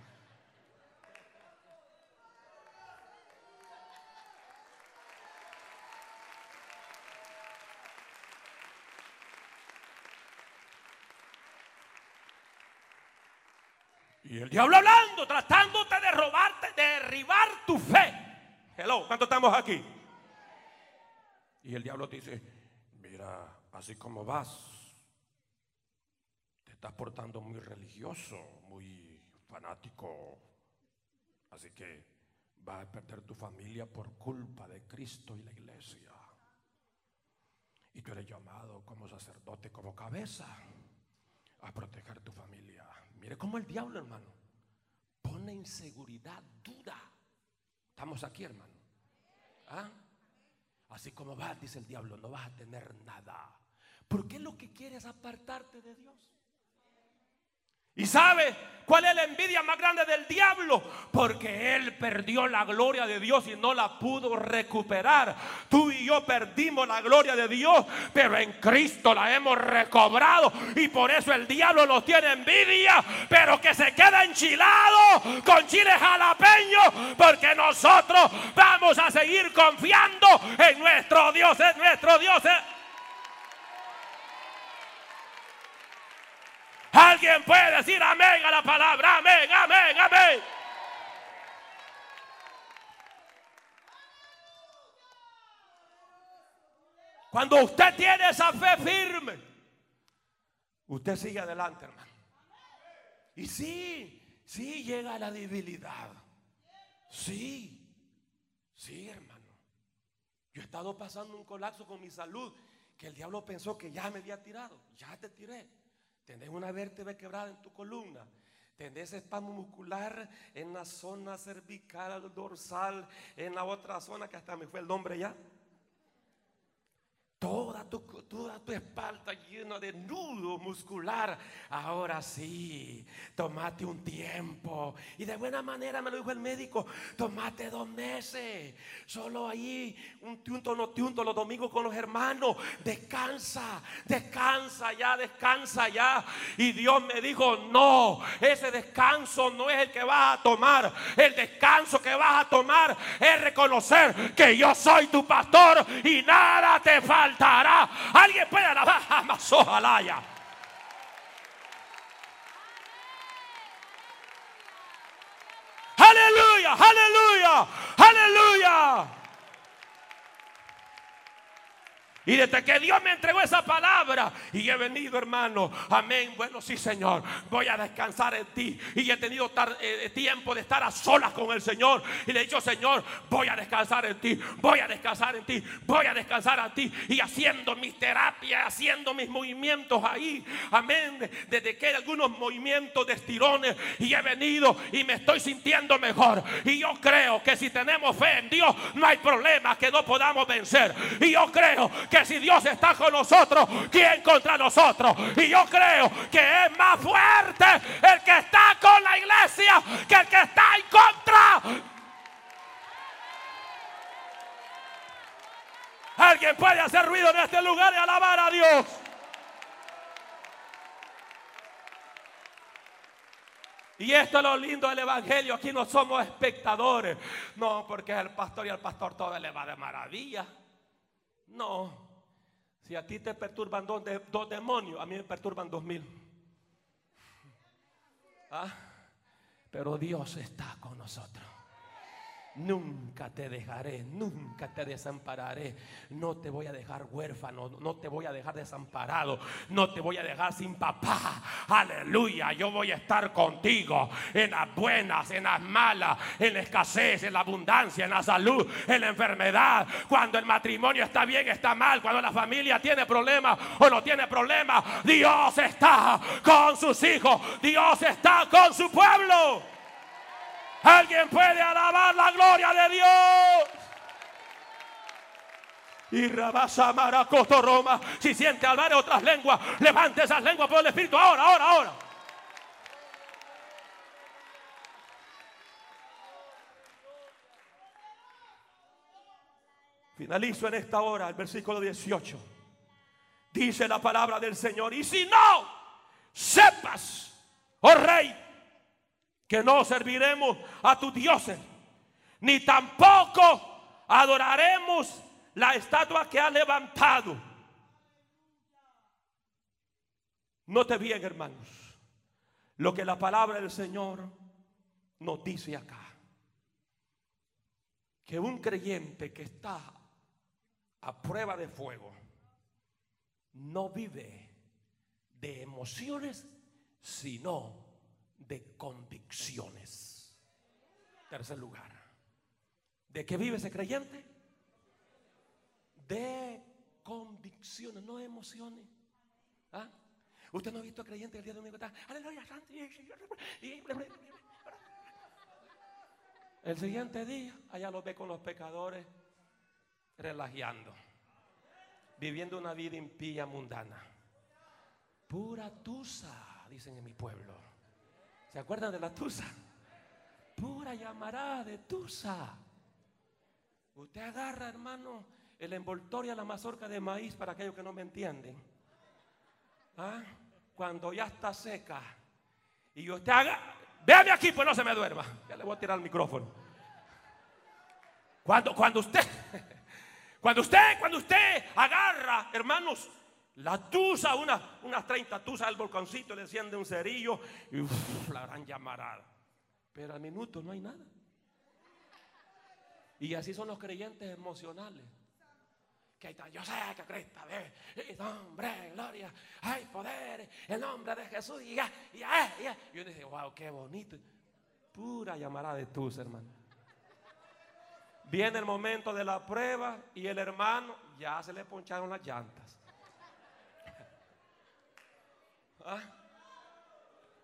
Y el diablo hablando, tratándote de robarte, de derribar tu fe. Hello, ¿cuánto estamos aquí? Y el diablo te dice, mira, así como vas, te estás portando muy religioso, muy fanático. Así que vas a perder tu familia por culpa de Cristo y la iglesia. Y tú eres llamado como sacerdote, como cabeza, a proteger tu familia. Mire cómo el diablo, hermano, pone inseguridad, duda. Estamos aquí, hermano. ¿Ah? Así como vas, dice el diablo, no vas a tener nada. ¿Por qué lo que quieres es apartarte de Dios? ¿Y sabe cuál es la envidia más grande del diablo? Porque él perdió la gloria de Dios y no la pudo recuperar. Tú y yo perdimos la gloria de Dios, pero en Cristo la hemos recobrado. Y por eso el diablo nos tiene envidia, pero que se queda enchilado con chile jalapeño, porque nosotros vamos a seguir confiando en nuestro Dios, en nuestro Dios. Alguien puede decir amén a la palabra, amén, amén, amén. Cuando usted tiene esa fe firme, usted sigue adelante, hermano. Y sí, sí llega la debilidad. Sí, sí, hermano. Yo he estado pasando un colapso con mi salud que el diablo pensó que ya me había tirado. Ya te tiré. Tenés una vértebra quebrada en tu columna. Tenés espasmo muscular en la zona cervical, dorsal, en la otra zona que hasta me fue el nombre ya. Toda tu, toda tu espalda llena de nudo muscular. Ahora sí, tomate un tiempo. Y de buena manera me lo dijo el médico, tomate dos meses. Solo ahí, un tiunto, no tiunto, los domingos con los hermanos. Descansa, descansa ya, descansa ya. Y Dios me dijo, no, ese descanso no es el que vas a tomar. El descanso que vas a tomar es reconocer que yo soy tu pastor y nada te falta. Alguien puede alabar jamás, ojalá ya. Aleluya, aleluya, aleluya. Y desde que Dios me entregó esa palabra y he venido, hermano, amén. Bueno, sí, Señor, voy a descansar en ti. Y he tenido eh, tiempo de estar a solas con el Señor. Y le he dicho, Señor, voy a descansar en ti, voy a descansar en ti, voy a descansar en ti. Y haciendo mis terapias, haciendo mis movimientos ahí, amén. Desde que hay algunos movimientos de estirones y he venido y me estoy sintiendo mejor. Y yo creo que si tenemos fe en Dios, no hay problema que no podamos vencer. Y yo creo que si Dios está con nosotros, ¿quién contra nosotros? Y yo creo que es más fuerte el que está con la iglesia que el que está en contra. Alguien puede hacer ruido en este lugar y alabar a Dios. Y esto es lo lindo del Evangelio. Aquí no somos espectadores. No, porque es el pastor y el pastor todo le va de maravilla. No. Si a ti te perturban dos, dos demonios, a mí me perturban dos mil. ¿Ah? Pero Dios está con nosotros. Nunca te dejaré, nunca te desampararé. No te voy a dejar huérfano, no te voy a dejar desamparado, no te voy a dejar sin papá. Aleluya, yo voy a estar contigo en las buenas, en las malas, en la escasez, en la abundancia, en la salud, en la enfermedad. Cuando el matrimonio está bien, está mal. Cuando la familia tiene problemas o no tiene problemas, Dios está con sus hijos, Dios está con su pueblo. Alguien puede alabar la gloria de Dios. Y rabasa maracoto Roma. Si siente hablar otras lenguas, levante esas lenguas por el Espíritu. Ahora, ahora, ahora. Finalizo en esta hora el versículo 18. Dice la palabra del Señor. Y si no, sepas, oh rey, que no serviremos a tus dioses, ni tampoco adoraremos la estatua que ha levantado. Note bien, hermanos, lo que la palabra del Señor nos dice acá. Que un creyente que está a prueba de fuego no vive de emociones, sino de convicciones. Tercer lugar. ¿De qué vive ese creyente? De convicciones, no emociones. ¿Ah? Usted no ha visto creyente el día domingo. Está, Aleluya, El siguiente día, allá lo ve con los pecadores relajando, viviendo una vida impía, mundana. Pura tusa, dicen en mi pueblo. ¿Se acuerdan de la tusa? Pura llamará de tusa. Usted agarra, hermano, el envoltorio a la mazorca de maíz para aquellos que no me entienden. ¿Ah? Cuando ya está seca. Y usted haga, véame aquí, pues no se me duerma. Ya le voy a tirar el micrófono. Cuando, cuando usted, *laughs* cuando usted, cuando usted agarra, hermanos, la tusa, una, unas 30 tusas al volcancito, le enciende un cerillo y la gran llamarada. Pero al minuto no hay nada. Y así son los creyentes emocionales. Que está, yo sé que Cristo, ve, nombre, gloria, hay poder, el nombre de Jesús. Y ya, ya, ya. Y yo dije, wow, qué bonito. Pura llamarada de tus, hermano. Viene el momento de la prueba y el hermano ya se le poncharon las llantas. ¿Ah?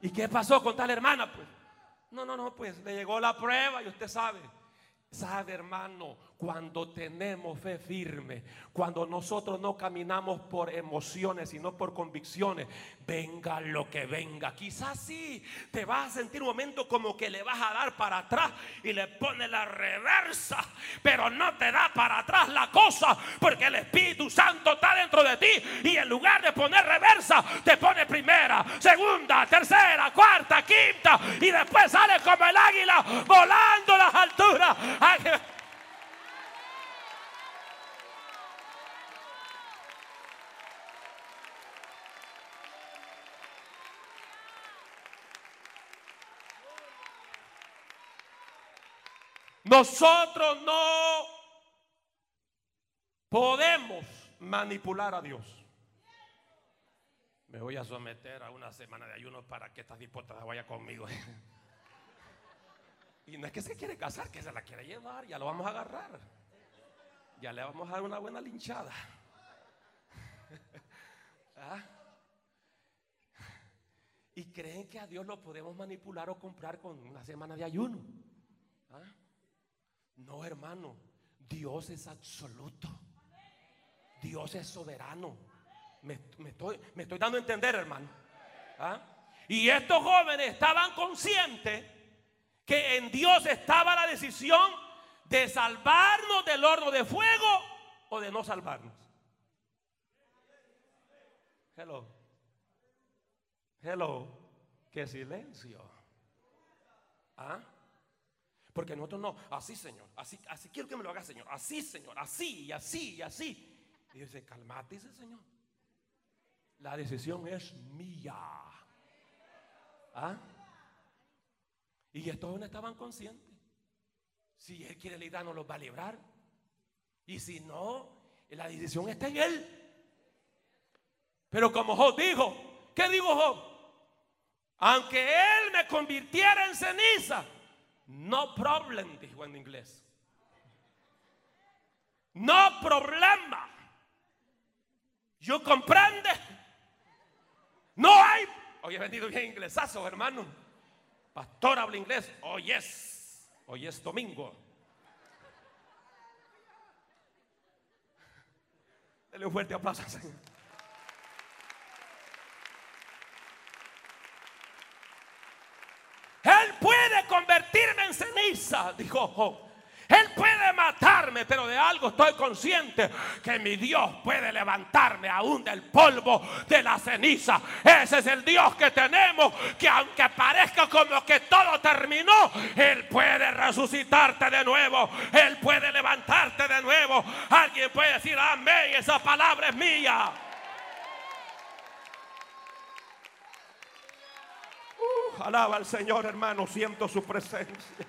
¿Y qué pasó con tal hermana? Pues, no, no, no, pues le llegó la prueba y usted sabe. Sabe, hermano, cuando tenemos fe firme, cuando nosotros no caminamos por emociones, sino por convicciones, venga lo que venga. Quizás sí, te vas a sentir un momento como que le vas a dar para atrás y le pone la reversa, pero no te da para atrás la cosa, porque el Espíritu Santo está dentro de ti y en lugar de poner reversa, te pone primera, segunda, tercera, cuarta, quinta y después sale como el águila volando Nosotros no podemos manipular a Dios. Me voy a someter a una semana de ayuno para que esta dispuesta vaya conmigo. *laughs* Y no es que se quiere casar, que se la quiere llevar, ya lo vamos a agarrar. Ya le vamos a dar una buena linchada. *laughs* ¿Ah? Y creen que a Dios lo podemos manipular o comprar con una semana de ayuno. ¿Ah? No, hermano. Dios es absoluto. Dios es soberano. Me, estoy, dando a entender, hermano. ¿Ah? Y estos jóvenes estaban conscientes que en Dios estaba la decisión de salvarnos del horno de fuego o de no salvarnos. Hello. Hello. Qué silencio. ¿Ah? Porque nosotros no, así Señor, así, así quiero que me lo haga Señor, así Señor, así y así y así. Y dice, calmate, dice Señor. La decisión es mía. ¿Ah? Y estos no estaban conscientes. Si Él quiere librarnos, los va a librar. Y si no, la decisión está en Él. Pero como Job dijo, ¿qué dijo Job? Aunque Él me convirtiera en ceniza, no problem, dijo en inglés. No problema. ¿Yo comprende? No hay. Hoy he vendido bien inglesazo, hermano. Pastor habla inglés. Hoy es. Hoy es domingo. Dele un fuerte aplauso Señor. Él puede convertirme en ceniza, dijo Job. Él puede matarme, pero de algo estoy consciente, que mi Dios puede levantarme aún del polvo de la ceniza. Ese es el Dios que tenemos, que aunque parezca como que todo terminó, Él puede resucitarte de nuevo. Él puede levantarte de nuevo. Alguien puede decir, amén, esa palabra es mía. Alaba al Señor, hermano, siento su presencia.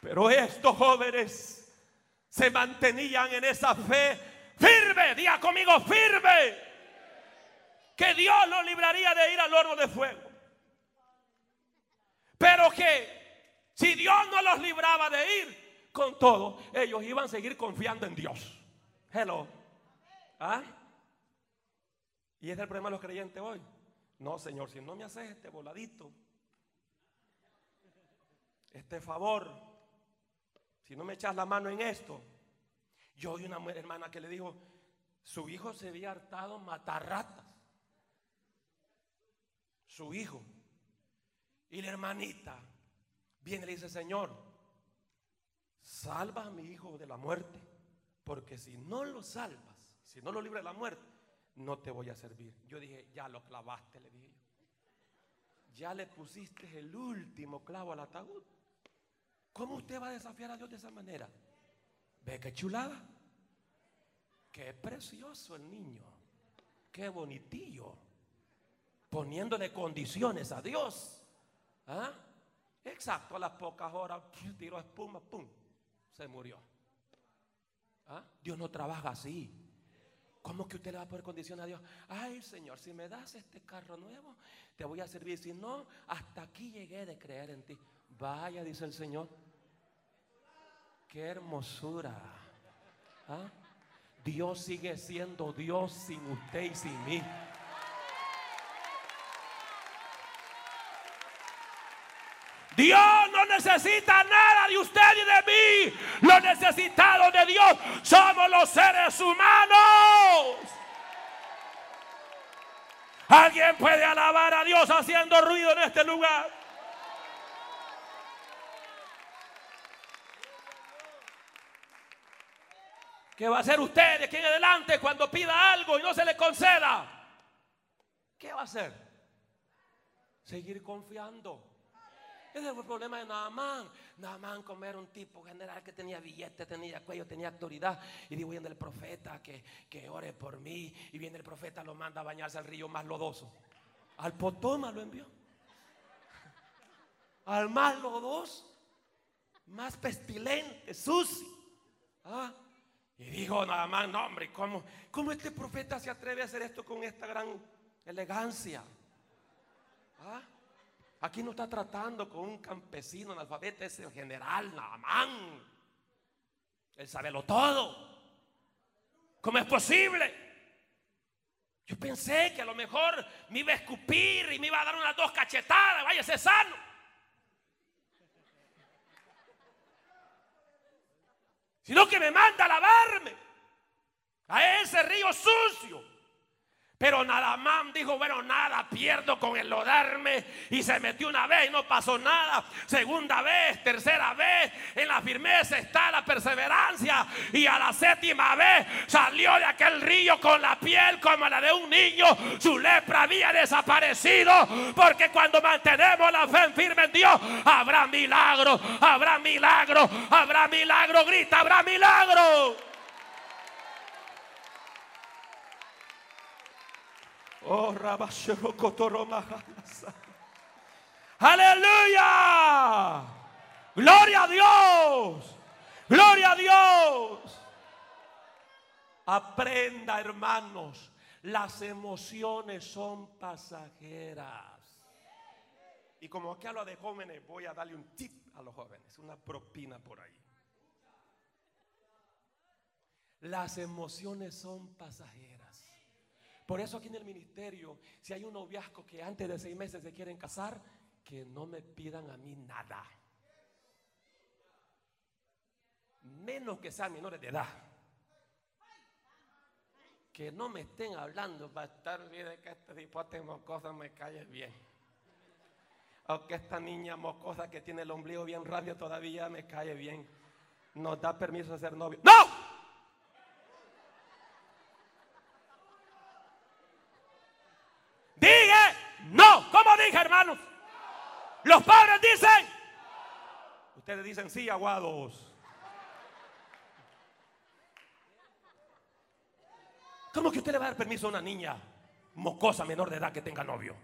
Pero estos jóvenes se mantenían en esa fe firme, diga conmigo firme, que Dios los libraría de ir al horno de fuego. Pero que si Dios no los libraba de ir con todo, ellos iban a seguir confiando en Dios. Hello. ¿Ah? Y ese es el problema de los creyentes hoy. No, Señor, si no me haces este voladito, este favor, si no me echas la mano en esto. Yo oí una hermana que le dijo, su hijo se había hartado matar ratas. Su hijo. Y la hermanita viene y le dice, Señor, salva a mi hijo de la muerte, porque si no lo salvas, si no lo libras de la muerte, no te voy a servir. Yo dije, ya lo clavaste, le dije Ya le pusiste el último clavo al ataúd. ¿Cómo usted va a desafiar a Dios de esa manera? ¿Ve qué chulada? Qué precioso el niño. Qué bonitillo. Poniéndole condiciones a Dios. ¿Ah? Exacto, a las pocas horas tiró espuma, pum, se murió. ¿Ah? Dios no trabaja así. ¿Cómo que usted le va a poner condiciones a Dios? Ay, Señor, si me das este carro nuevo, te voy a servir. Si no, hasta aquí llegué de creer en ti. Vaya, dice el Señor. Qué hermosura. ¿Ah? Dios sigue siendo Dios sin usted y sin mí. Dios no necesita nada de usted y de mí. Lo necesitado de Dios somos los seres humanos. Alguien puede alabar a Dios haciendo ruido en este lugar. ¿Qué va a hacer usted de aquí en adelante cuando pida algo y no se le conceda? ¿Qué va a hacer? Seguir confiando. Ese fue el problema de Naamán. Naamán como era un tipo general que tenía billete, tenía cuello, tenía autoridad. Y dijo, viene el profeta que, que ore por mí. Y viene el profeta, lo manda a bañarse al río más lodoso. Al Potoma lo envió. Al más lodoso, más pestilente, sucio. ¿Ah? Y dijo nada más, no hombre, ¿cómo, ¿cómo este profeta se atreve a hacer esto con esta gran elegancia? ¿Ah? Aquí no está tratando con un campesino analfabeto, es el general Naamán. Él sabe lo todo. ¿Cómo es posible? Yo pensé que a lo mejor me iba a escupir y me iba a dar unas dos cachetadas, váyase sano. sino que me manda a lavarme a ese río sucio. Pero nada más dijo, bueno, nada, pierdo con el lodarme. Y se metió una vez y no pasó nada. Segunda vez, tercera vez. En la firmeza está la perseverancia. Y a la séptima vez salió de aquel río con la piel como la de un niño. Su lepra había desaparecido. Porque cuando mantenemos la fe firme en Dios, habrá milagro, habrá milagro, habrá milagro. Grita, habrá milagro. Oh, Aleluya. Gloria a Dios. Gloria a Dios. Aprenda, hermanos. Las emociones son pasajeras. Y como aquí hablo de jóvenes, voy a darle un tip a los jóvenes, una propina por ahí. Las emociones son pasajeras. Por eso aquí en el ministerio, si hay un noviazgo que antes de seis meses se quieren casar, que no me pidan a mí nada. menos que sean menores de edad. Que no me estén hablando para estar bien que este tipo de mocosa me cae bien. O que esta niña mocosa que tiene el ombligo bien rápido todavía me cae bien. Nos da permiso de ser novio. ¡No! Dije, no. ¿Cómo dije, Los padres dicen. Ustedes dicen sí, aguados. ¿Cómo que usted le va a dar permiso a una niña mocosa menor de edad que tenga novio?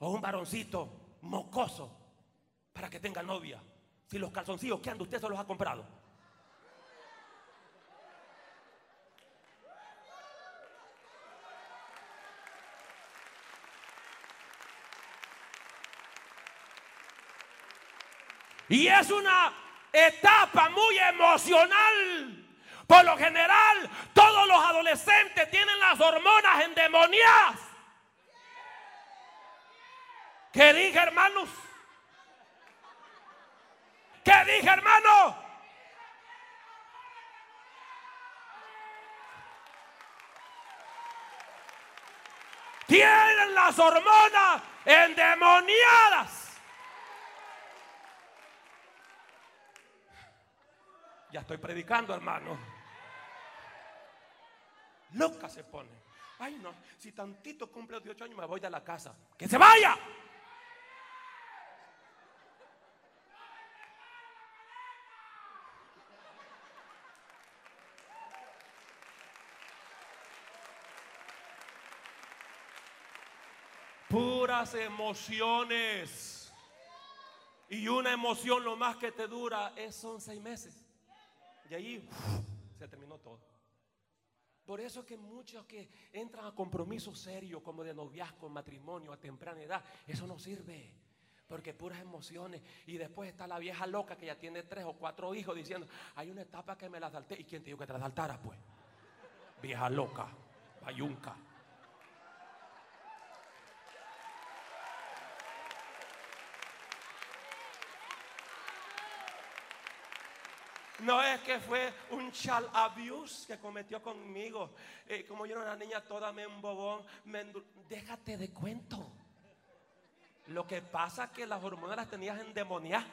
O un varoncito mocoso para que tenga novia. Si los calzoncillos que anda usted se los ha comprado. Y es una etapa muy emocional. Por lo general, todos los adolescentes tienen las hormonas endemoniadas. ¿Qué dije, hermanos? ¿Qué dije, hermano? Tienen las hormonas endemoniadas. Ya estoy predicando, hermano. Loca se pone. Ay, no, si tantito cumple 18 años me voy de la casa. ¡Que se vaya! Puras emociones. Y una emoción lo más que te dura es son seis meses. Y ahí se terminó todo. Por eso es que muchos que entran a compromisos serios como de noviazgo, matrimonio a temprana edad, eso no sirve. Porque puras emociones. Y después está la vieja loca que ya tiene tres o cuatro hijos diciendo, hay una etapa que me la salté. ¿Y quién te dijo que te la saltara pues? Vieja loca, bayunca. No es que fue un child abuse que cometió conmigo. Eh, como yo era una niña toda me embobón, déjate de cuento. Lo que pasa es que las hormonas las tenías endemoniadas.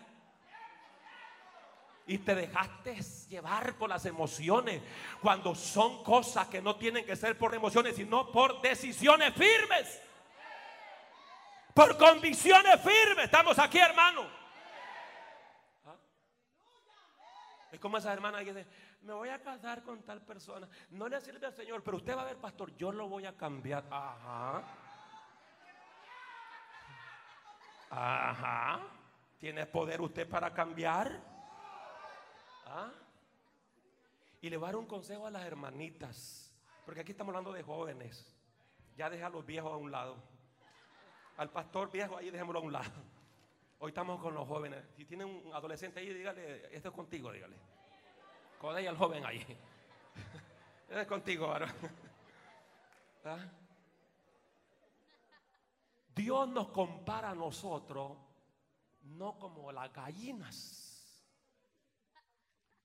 Y te dejaste llevar por las emociones cuando son cosas que no tienen que ser por emociones, sino por decisiones firmes. Por convicciones firmes. Estamos aquí, hermano. Es como esa hermana que dice, me voy a casar con tal persona. No le sirve al Señor, pero usted va a ver, pastor, yo lo voy a cambiar. Ajá. Ajá. ¿Tiene poder usted para cambiar? ¿Ah? Y le voy a dar un consejo a las hermanitas. Porque aquí estamos hablando de jóvenes. Ya deja a los viejos a un lado. Al pastor viejo ahí dejémoslo a un lado. Hoy estamos con los jóvenes. Si tiene un adolescente ahí, dígale, esto es contigo, dígale. Con ella el joven ahí. Esto *laughs* es contigo, ahora. *laughs* ¿Ah? Dios nos compara a nosotros no como las gallinas.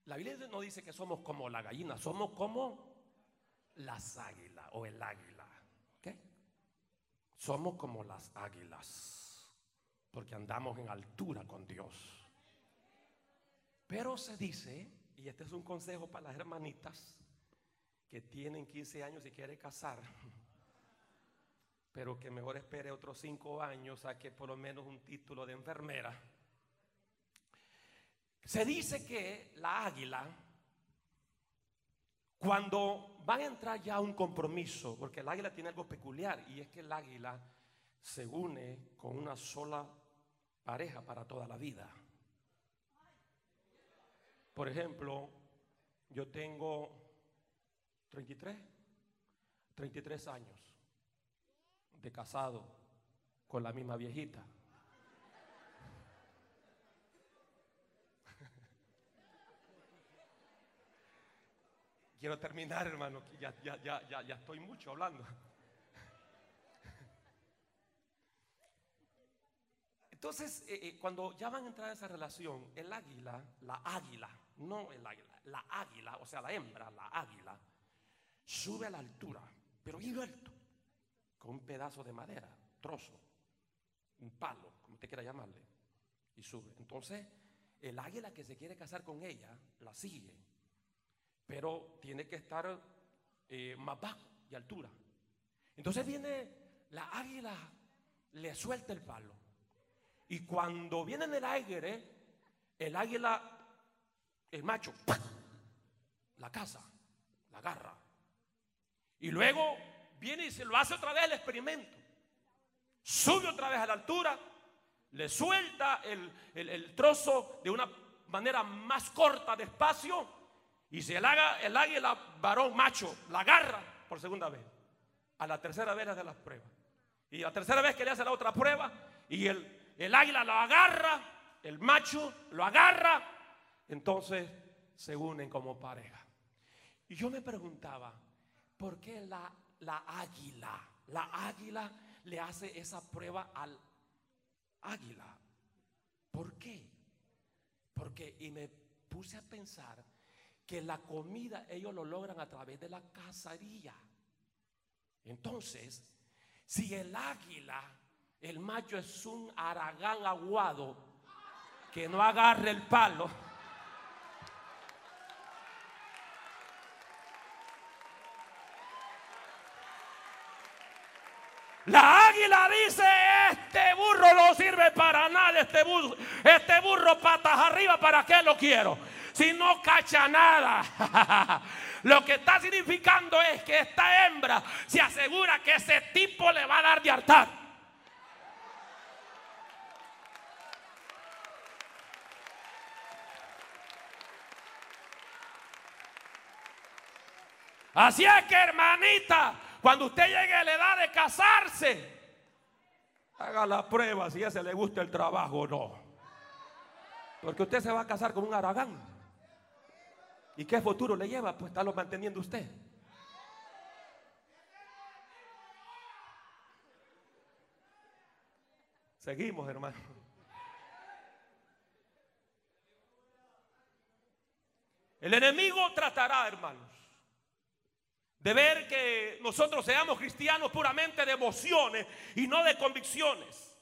La Biblia no dice que somos como la gallina, somos como las águilas o el águila. ¿Qué? Somos como las águilas porque andamos en altura con Dios. Pero se dice, y este es un consejo para las hermanitas que tienen 15 años y quieren casar, *laughs* pero que mejor espere otros 5 años a que por lo menos un título de enfermera. Se dice que la águila, cuando van a entrar ya a un compromiso, porque el águila tiene algo peculiar, y es que el águila se une con una sola pareja para toda la vida. Por ejemplo, yo tengo 33, 33 años de casado con la misma viejita. *laughs* Quiero terminar, hermano, ya, ya, ya, ya, ya estoy mucho hablando. Entonces, eh, eh, cuando ya van a entrar a esa relación, el águila, la águila, no el águila, la águila, o sea, la hembra, la águila, sube a la altura, pero bien alto, con un pedazo de madera, trozo, un palo, como usted quiera llamarle, y sube. Entonces, el águila que se quiere casar con ella, la sigue, pero tiene que estar eh, más bajo de altura. Entonces viene la águila, le suelta el palo. Y cuando viene en el aire, el águila, el macho, la caza, la agarra. Y luego viene y se lo hace otra vez el experimento. Sube otra vez a la altura, le suelta el, el trozo de una manera más corta, despacio, y si el, haga, el águila varón macho la agarra por segunda vez. A la tercera vez de las pruebas. Y la tercera vez que le hace la otra prueba y el, el águila lo agarra, el macho lo agarra, entonces se unen como pareja. Y yo me preguntaba, ¿por qué la, la águila, la águila le hace esa prueba al águila? ¿Por qué? Porque, y me puse a pensar, que la comida ellos lo logran a través de la cazaría. Entonces, si el águila, el macho es un aragán aguado que no agarre el palo, La águila dice, este burro no sirve para nada, este burro, este burro patas arriba, ¿para qué lo quiero? si no cacha nada. *laughs* Lo que está significando es que esta hembra se asegura que ese tipo le va a dar de hartar. Así es que hermanita, cuando usted llegue a la edad de casarse, haga la prueba si a ese le gusta el trabajo o no. Porque usted se va a casar con un aragán. ¿Y qué futuro le lleva? Pues estarlo manteniendo usted. Seguimos, hermano. El enemigo tratará, hermanos, de ver que nosotros seamos cristianos puramente de emociones y no de convicciones.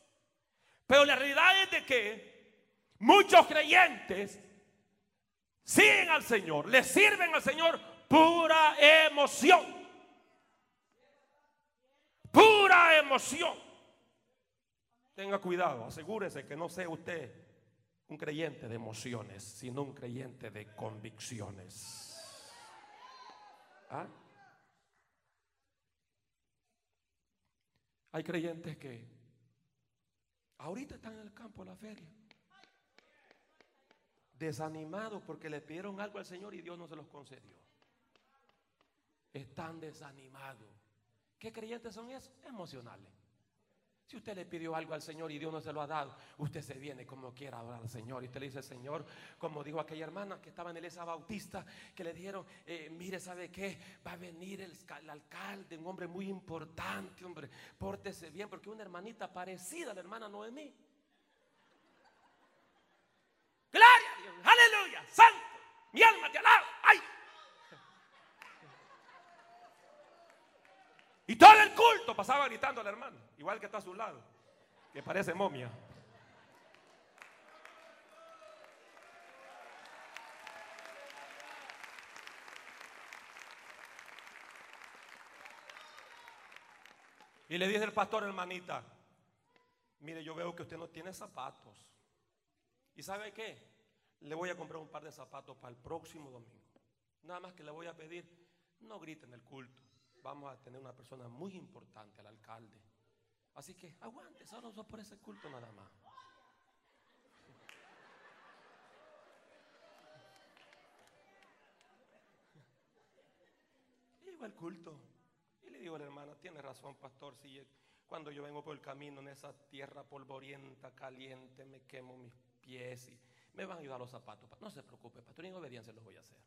Pero la realidad es de que muchos creyentes siguen al Señor, le sirven al Señor pura emoción. Pura emoción. Tenga cuidado, asegúrese que no sea usted un creyente de emociones, sino un creyente de convicciones. ¿Ah? Hay creyentes que ahorita están en el campo de la feria desanimados porque le pidieron algo al Señor y Dios no se los concedió. Están desanimados. ¿Qué creyentes son esos? Emocionales. Si usted le pidió algo al Señor y Dios no se lo ha dado, usted se viene como quiera adorar al Señor. Y usted le dice, Señor, como dijo aquella hermana que estaba en el esa bautista, que le dijeron, eh, mire, ¿sabe qué? Va a venir el, el, alcalde, un hombre muy importante, hombre, pórtese bien, porque una hermanita parecida a la hermana Noemí Aleluya, santo. Mi alma te alaba. Ay. Y todo pasaba gritando al hermano, igual que está a su lado, que parece momia. Y le dice el pastor, hermanita, mire, yo veo que usted no tiene zapatos. ¿Y sabe qué? le voy a comprar un par de zapatos para el próximo domingo. Nada más que le voy a pedir, no griten el culto. Vamos a tener una persona muy importante, al alcalde. Así que aguante, solo por ese culto nada más. Y llegó el culto. Y le digo a la hermana, tiene razón, pastor, si cuando yo vengo por el camino en esa tierra polvorienta, caliente, me quemo mis pies y me van a ayudar los zapatos. No se preocupe, pastor, en obediencia los voy a hacer.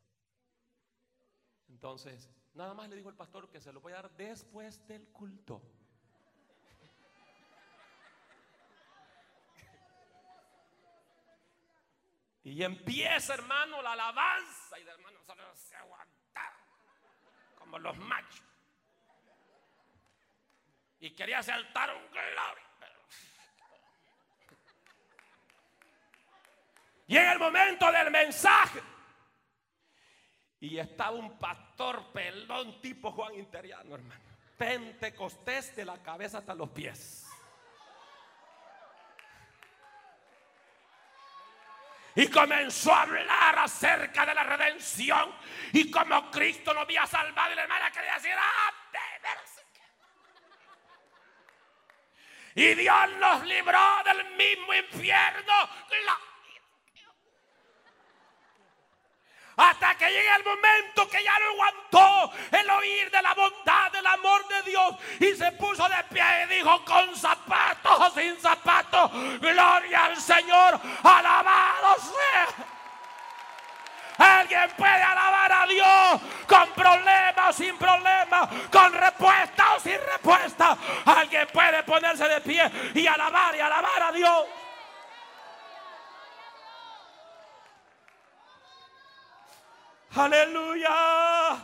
Entonces, nada más le digo al pastor que se lo voy a dar después del culto. Y empieza, hermano, la alabanza. Y el hermano solo se aguanta. Como los machos. Y quería saltar un gloria. En el momento del mensaje. Y estaba un pastor pelón tipo Juan Interiano, hermano. Pentecostés de la cabeza hasta los pies. Y comenzó a hablar acerca de la redención. Y como Cristo nos había salvado. Y la hermana quería decir, ¡Ah, Y Dios nos libró del mismo infierno. Hasta que llegue el momento que ya no aguantó el oír de la bondad, del amor de Dios. Y se puso de pie y dijo, con zapatos o sin zapatos, gloria al Señor, alabado sea. Alguien puede alabar a Dios con problemas o sin problemas, con respuesta o sin respuesta. Alguien puede ponerse de pie y alabar y alabar a Dios. Aleluya.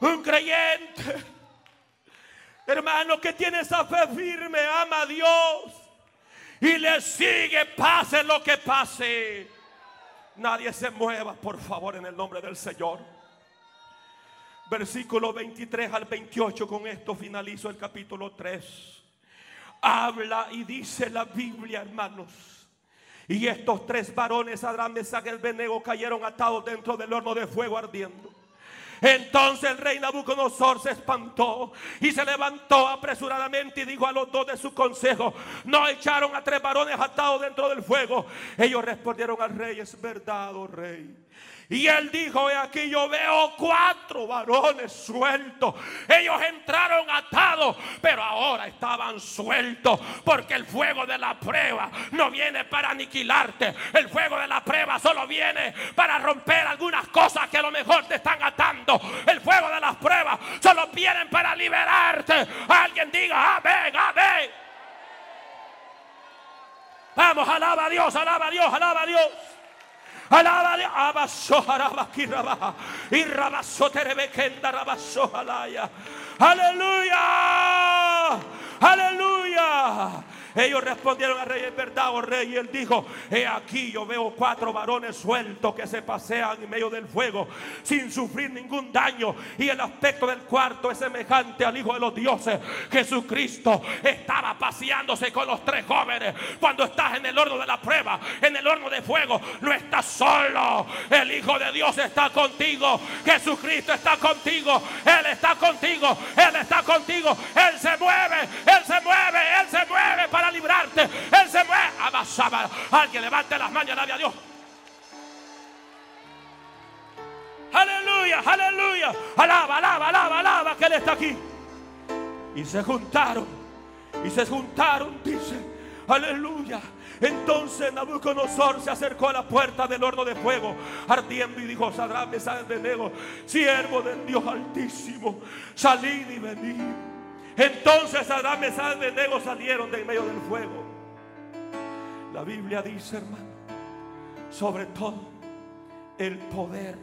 Un creyente, hermano, que tiene esa fe firme, ama a Dios y le sigue, pase lo que pase. Nadie se mueva, por favor, en el nombre del Señor. Versículo 23 al 28, con esto finalizo el capítulo 3. Habla y dice la Biblia, hermanos y estos tres varones, Adrán, Mesach y Benego, cayeron atados dentro del horno de fuego ardiendo. Entonces el rey Nabucodonosor se espantó y se levantó apresuradamente y dijo a los dos de su consejo, no echaron a tres varones atados dentro del fuego. Ellos respondieron al rey, es verdad, oh rey. Y él dijo, he aquí yo veo cuatro varones sueltos. Ellos entraron atados, pero ahora estaban sueltos. Porque el fuego de la prueba no viene para aniquilarte. El fuego de la prueba solo viene para romper algunas cosas que a lo mejor te están atando. El fuego de las pruebas solo viene para liberarte. Alguien diga, amén, amén. Vamos, alaba a Dios, alaba a Dios, alaba a Dios. Alaba abaso araba y rabaso terebekenda rabaso alaya. Aleluya. Aleluya. Ellos respondieron al rey, es verdad, oh rey. Y él dijo, he aquí yo veo cuatro varones sueltos que se pasean en medio del fuego sin sufrir ningún daño. Y el aspecto del cuarto es semejante al Hijo de los dioses. Jesucristo estaba paseándose con los tres jóvenes. Cuando estás en el horno de la prueba, en el horno de fuego, no estás solo. El Hijo de Dios está contigo. Jesucristo está contigo. Él está contigo. Él está contigo. Él se mueve. Él se mueve. Él se mueve para librarte. Él se mueve. Abasaba. Alguien levante las manos y a Dios. Aleluya, aleluya. Alaba, alaba, alaba, alaba que Él está aquí. Y se juntaron. Y se juntaron, dice. Aleluya. Entonces Nabucodonosor se acercó a la puerta del horno de fuego, ardiendo, y dijo: Sadrán, de Nego, siervo del Dios Altísimo, salid y venid. Entonces Adán, y Nego salieron de en medio del fuego. La Biblia dice, hermano, sobre todo el poder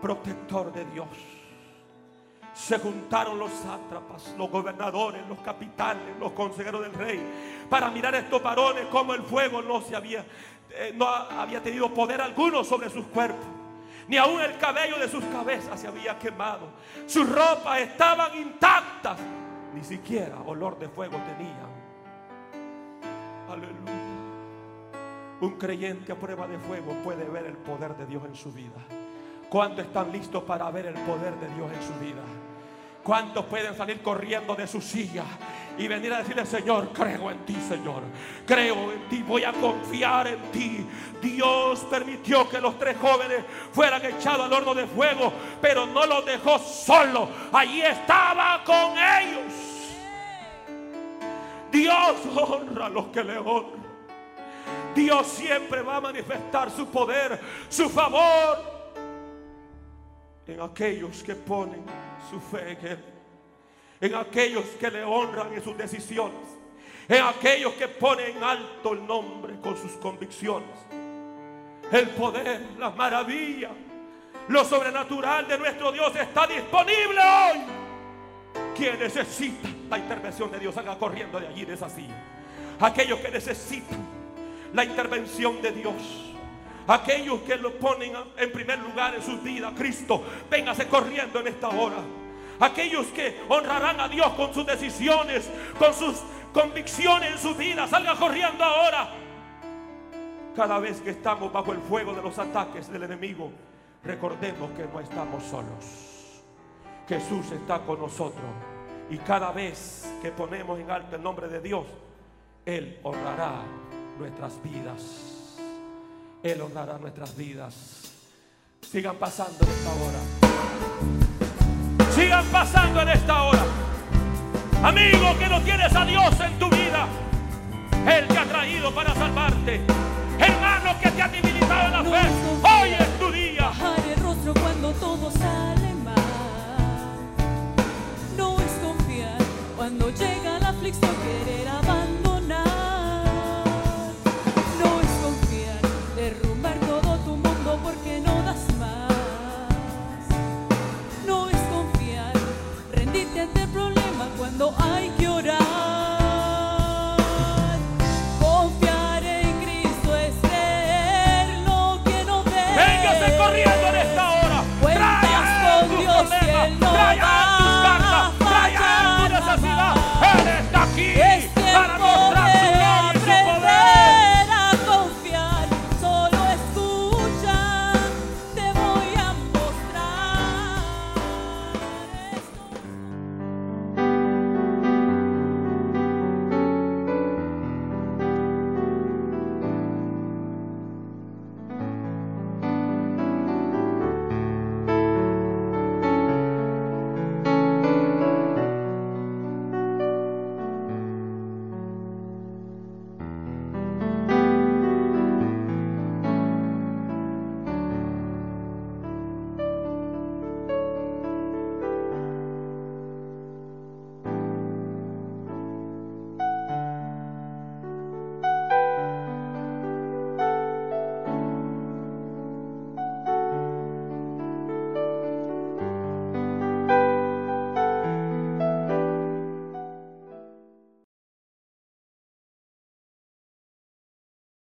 protector de Dios. Se juntaron los sátrapas, los gobernadores, los capitanes, los consejeros del rey, para mirar a estos varones como el fuego no se había, eh, no había tenido poder alguno sobre sus cuerpos ni aún el cabello de sus cabezas se había quemado. Sus ropas estaban intactas ni siquiera olor de fuego tenían. Aleluya. Un creyente a prueba de fuego puede ver el poder de Dios en su vida. ¿Cuántos están listos para ver el poder de Dios en su vida? ¿Cuántos pueden salir corriendo de su silla y venir a decirle, Señor, creo en ti, Señor. Creo en ti, voy a confiar en ti. Dios permitió que los tres jóvenes fueran echados al horno de fuego, pero no los dejó solos. Allí estaba con ellos. Dios honra a los que le honran. Dios siempre va a manifestar su poder, su favor en aquellos que ponen su fe en Él en aquellos que le honran en sus decisiones, en aquellos que ponen en alto el nombre con sus convicciones. El poder, las maravillas, lo sobrenatural de nuestro Dios está disponible hoy. Quien necesita la intervención de Dios, haga corriendo de allí, de esa silla. Aquellos que necesitan la intervención de Dios. Aquellos que lo ponen en primer lugar en sus vidas, Cristo, véngase corriendo en esta hora. Aquellos que honrarán a Dios con sus decisiones, con sus convicciones en su vida, salga corriendo ahora. Cada vez que estamos bajo el fuego de los ataques del enemigo, recordemos que no estamos solos. Jesús está con nosotros. Y cada vez que ponemos en alto el nombre de Dios, Él honrará nuestras vidas. Él honrará nuestras vidas. Sigan pasando esta hora. Sigan pasando en esta hora. Amigo que no tienes a Dios en tu vida. Él te ha traído para salvarte. Hermano que te ha debilitado en la fe. Hoy es tu día. Bajar el rostro cuando todo sale mal. No es confiar cuando llega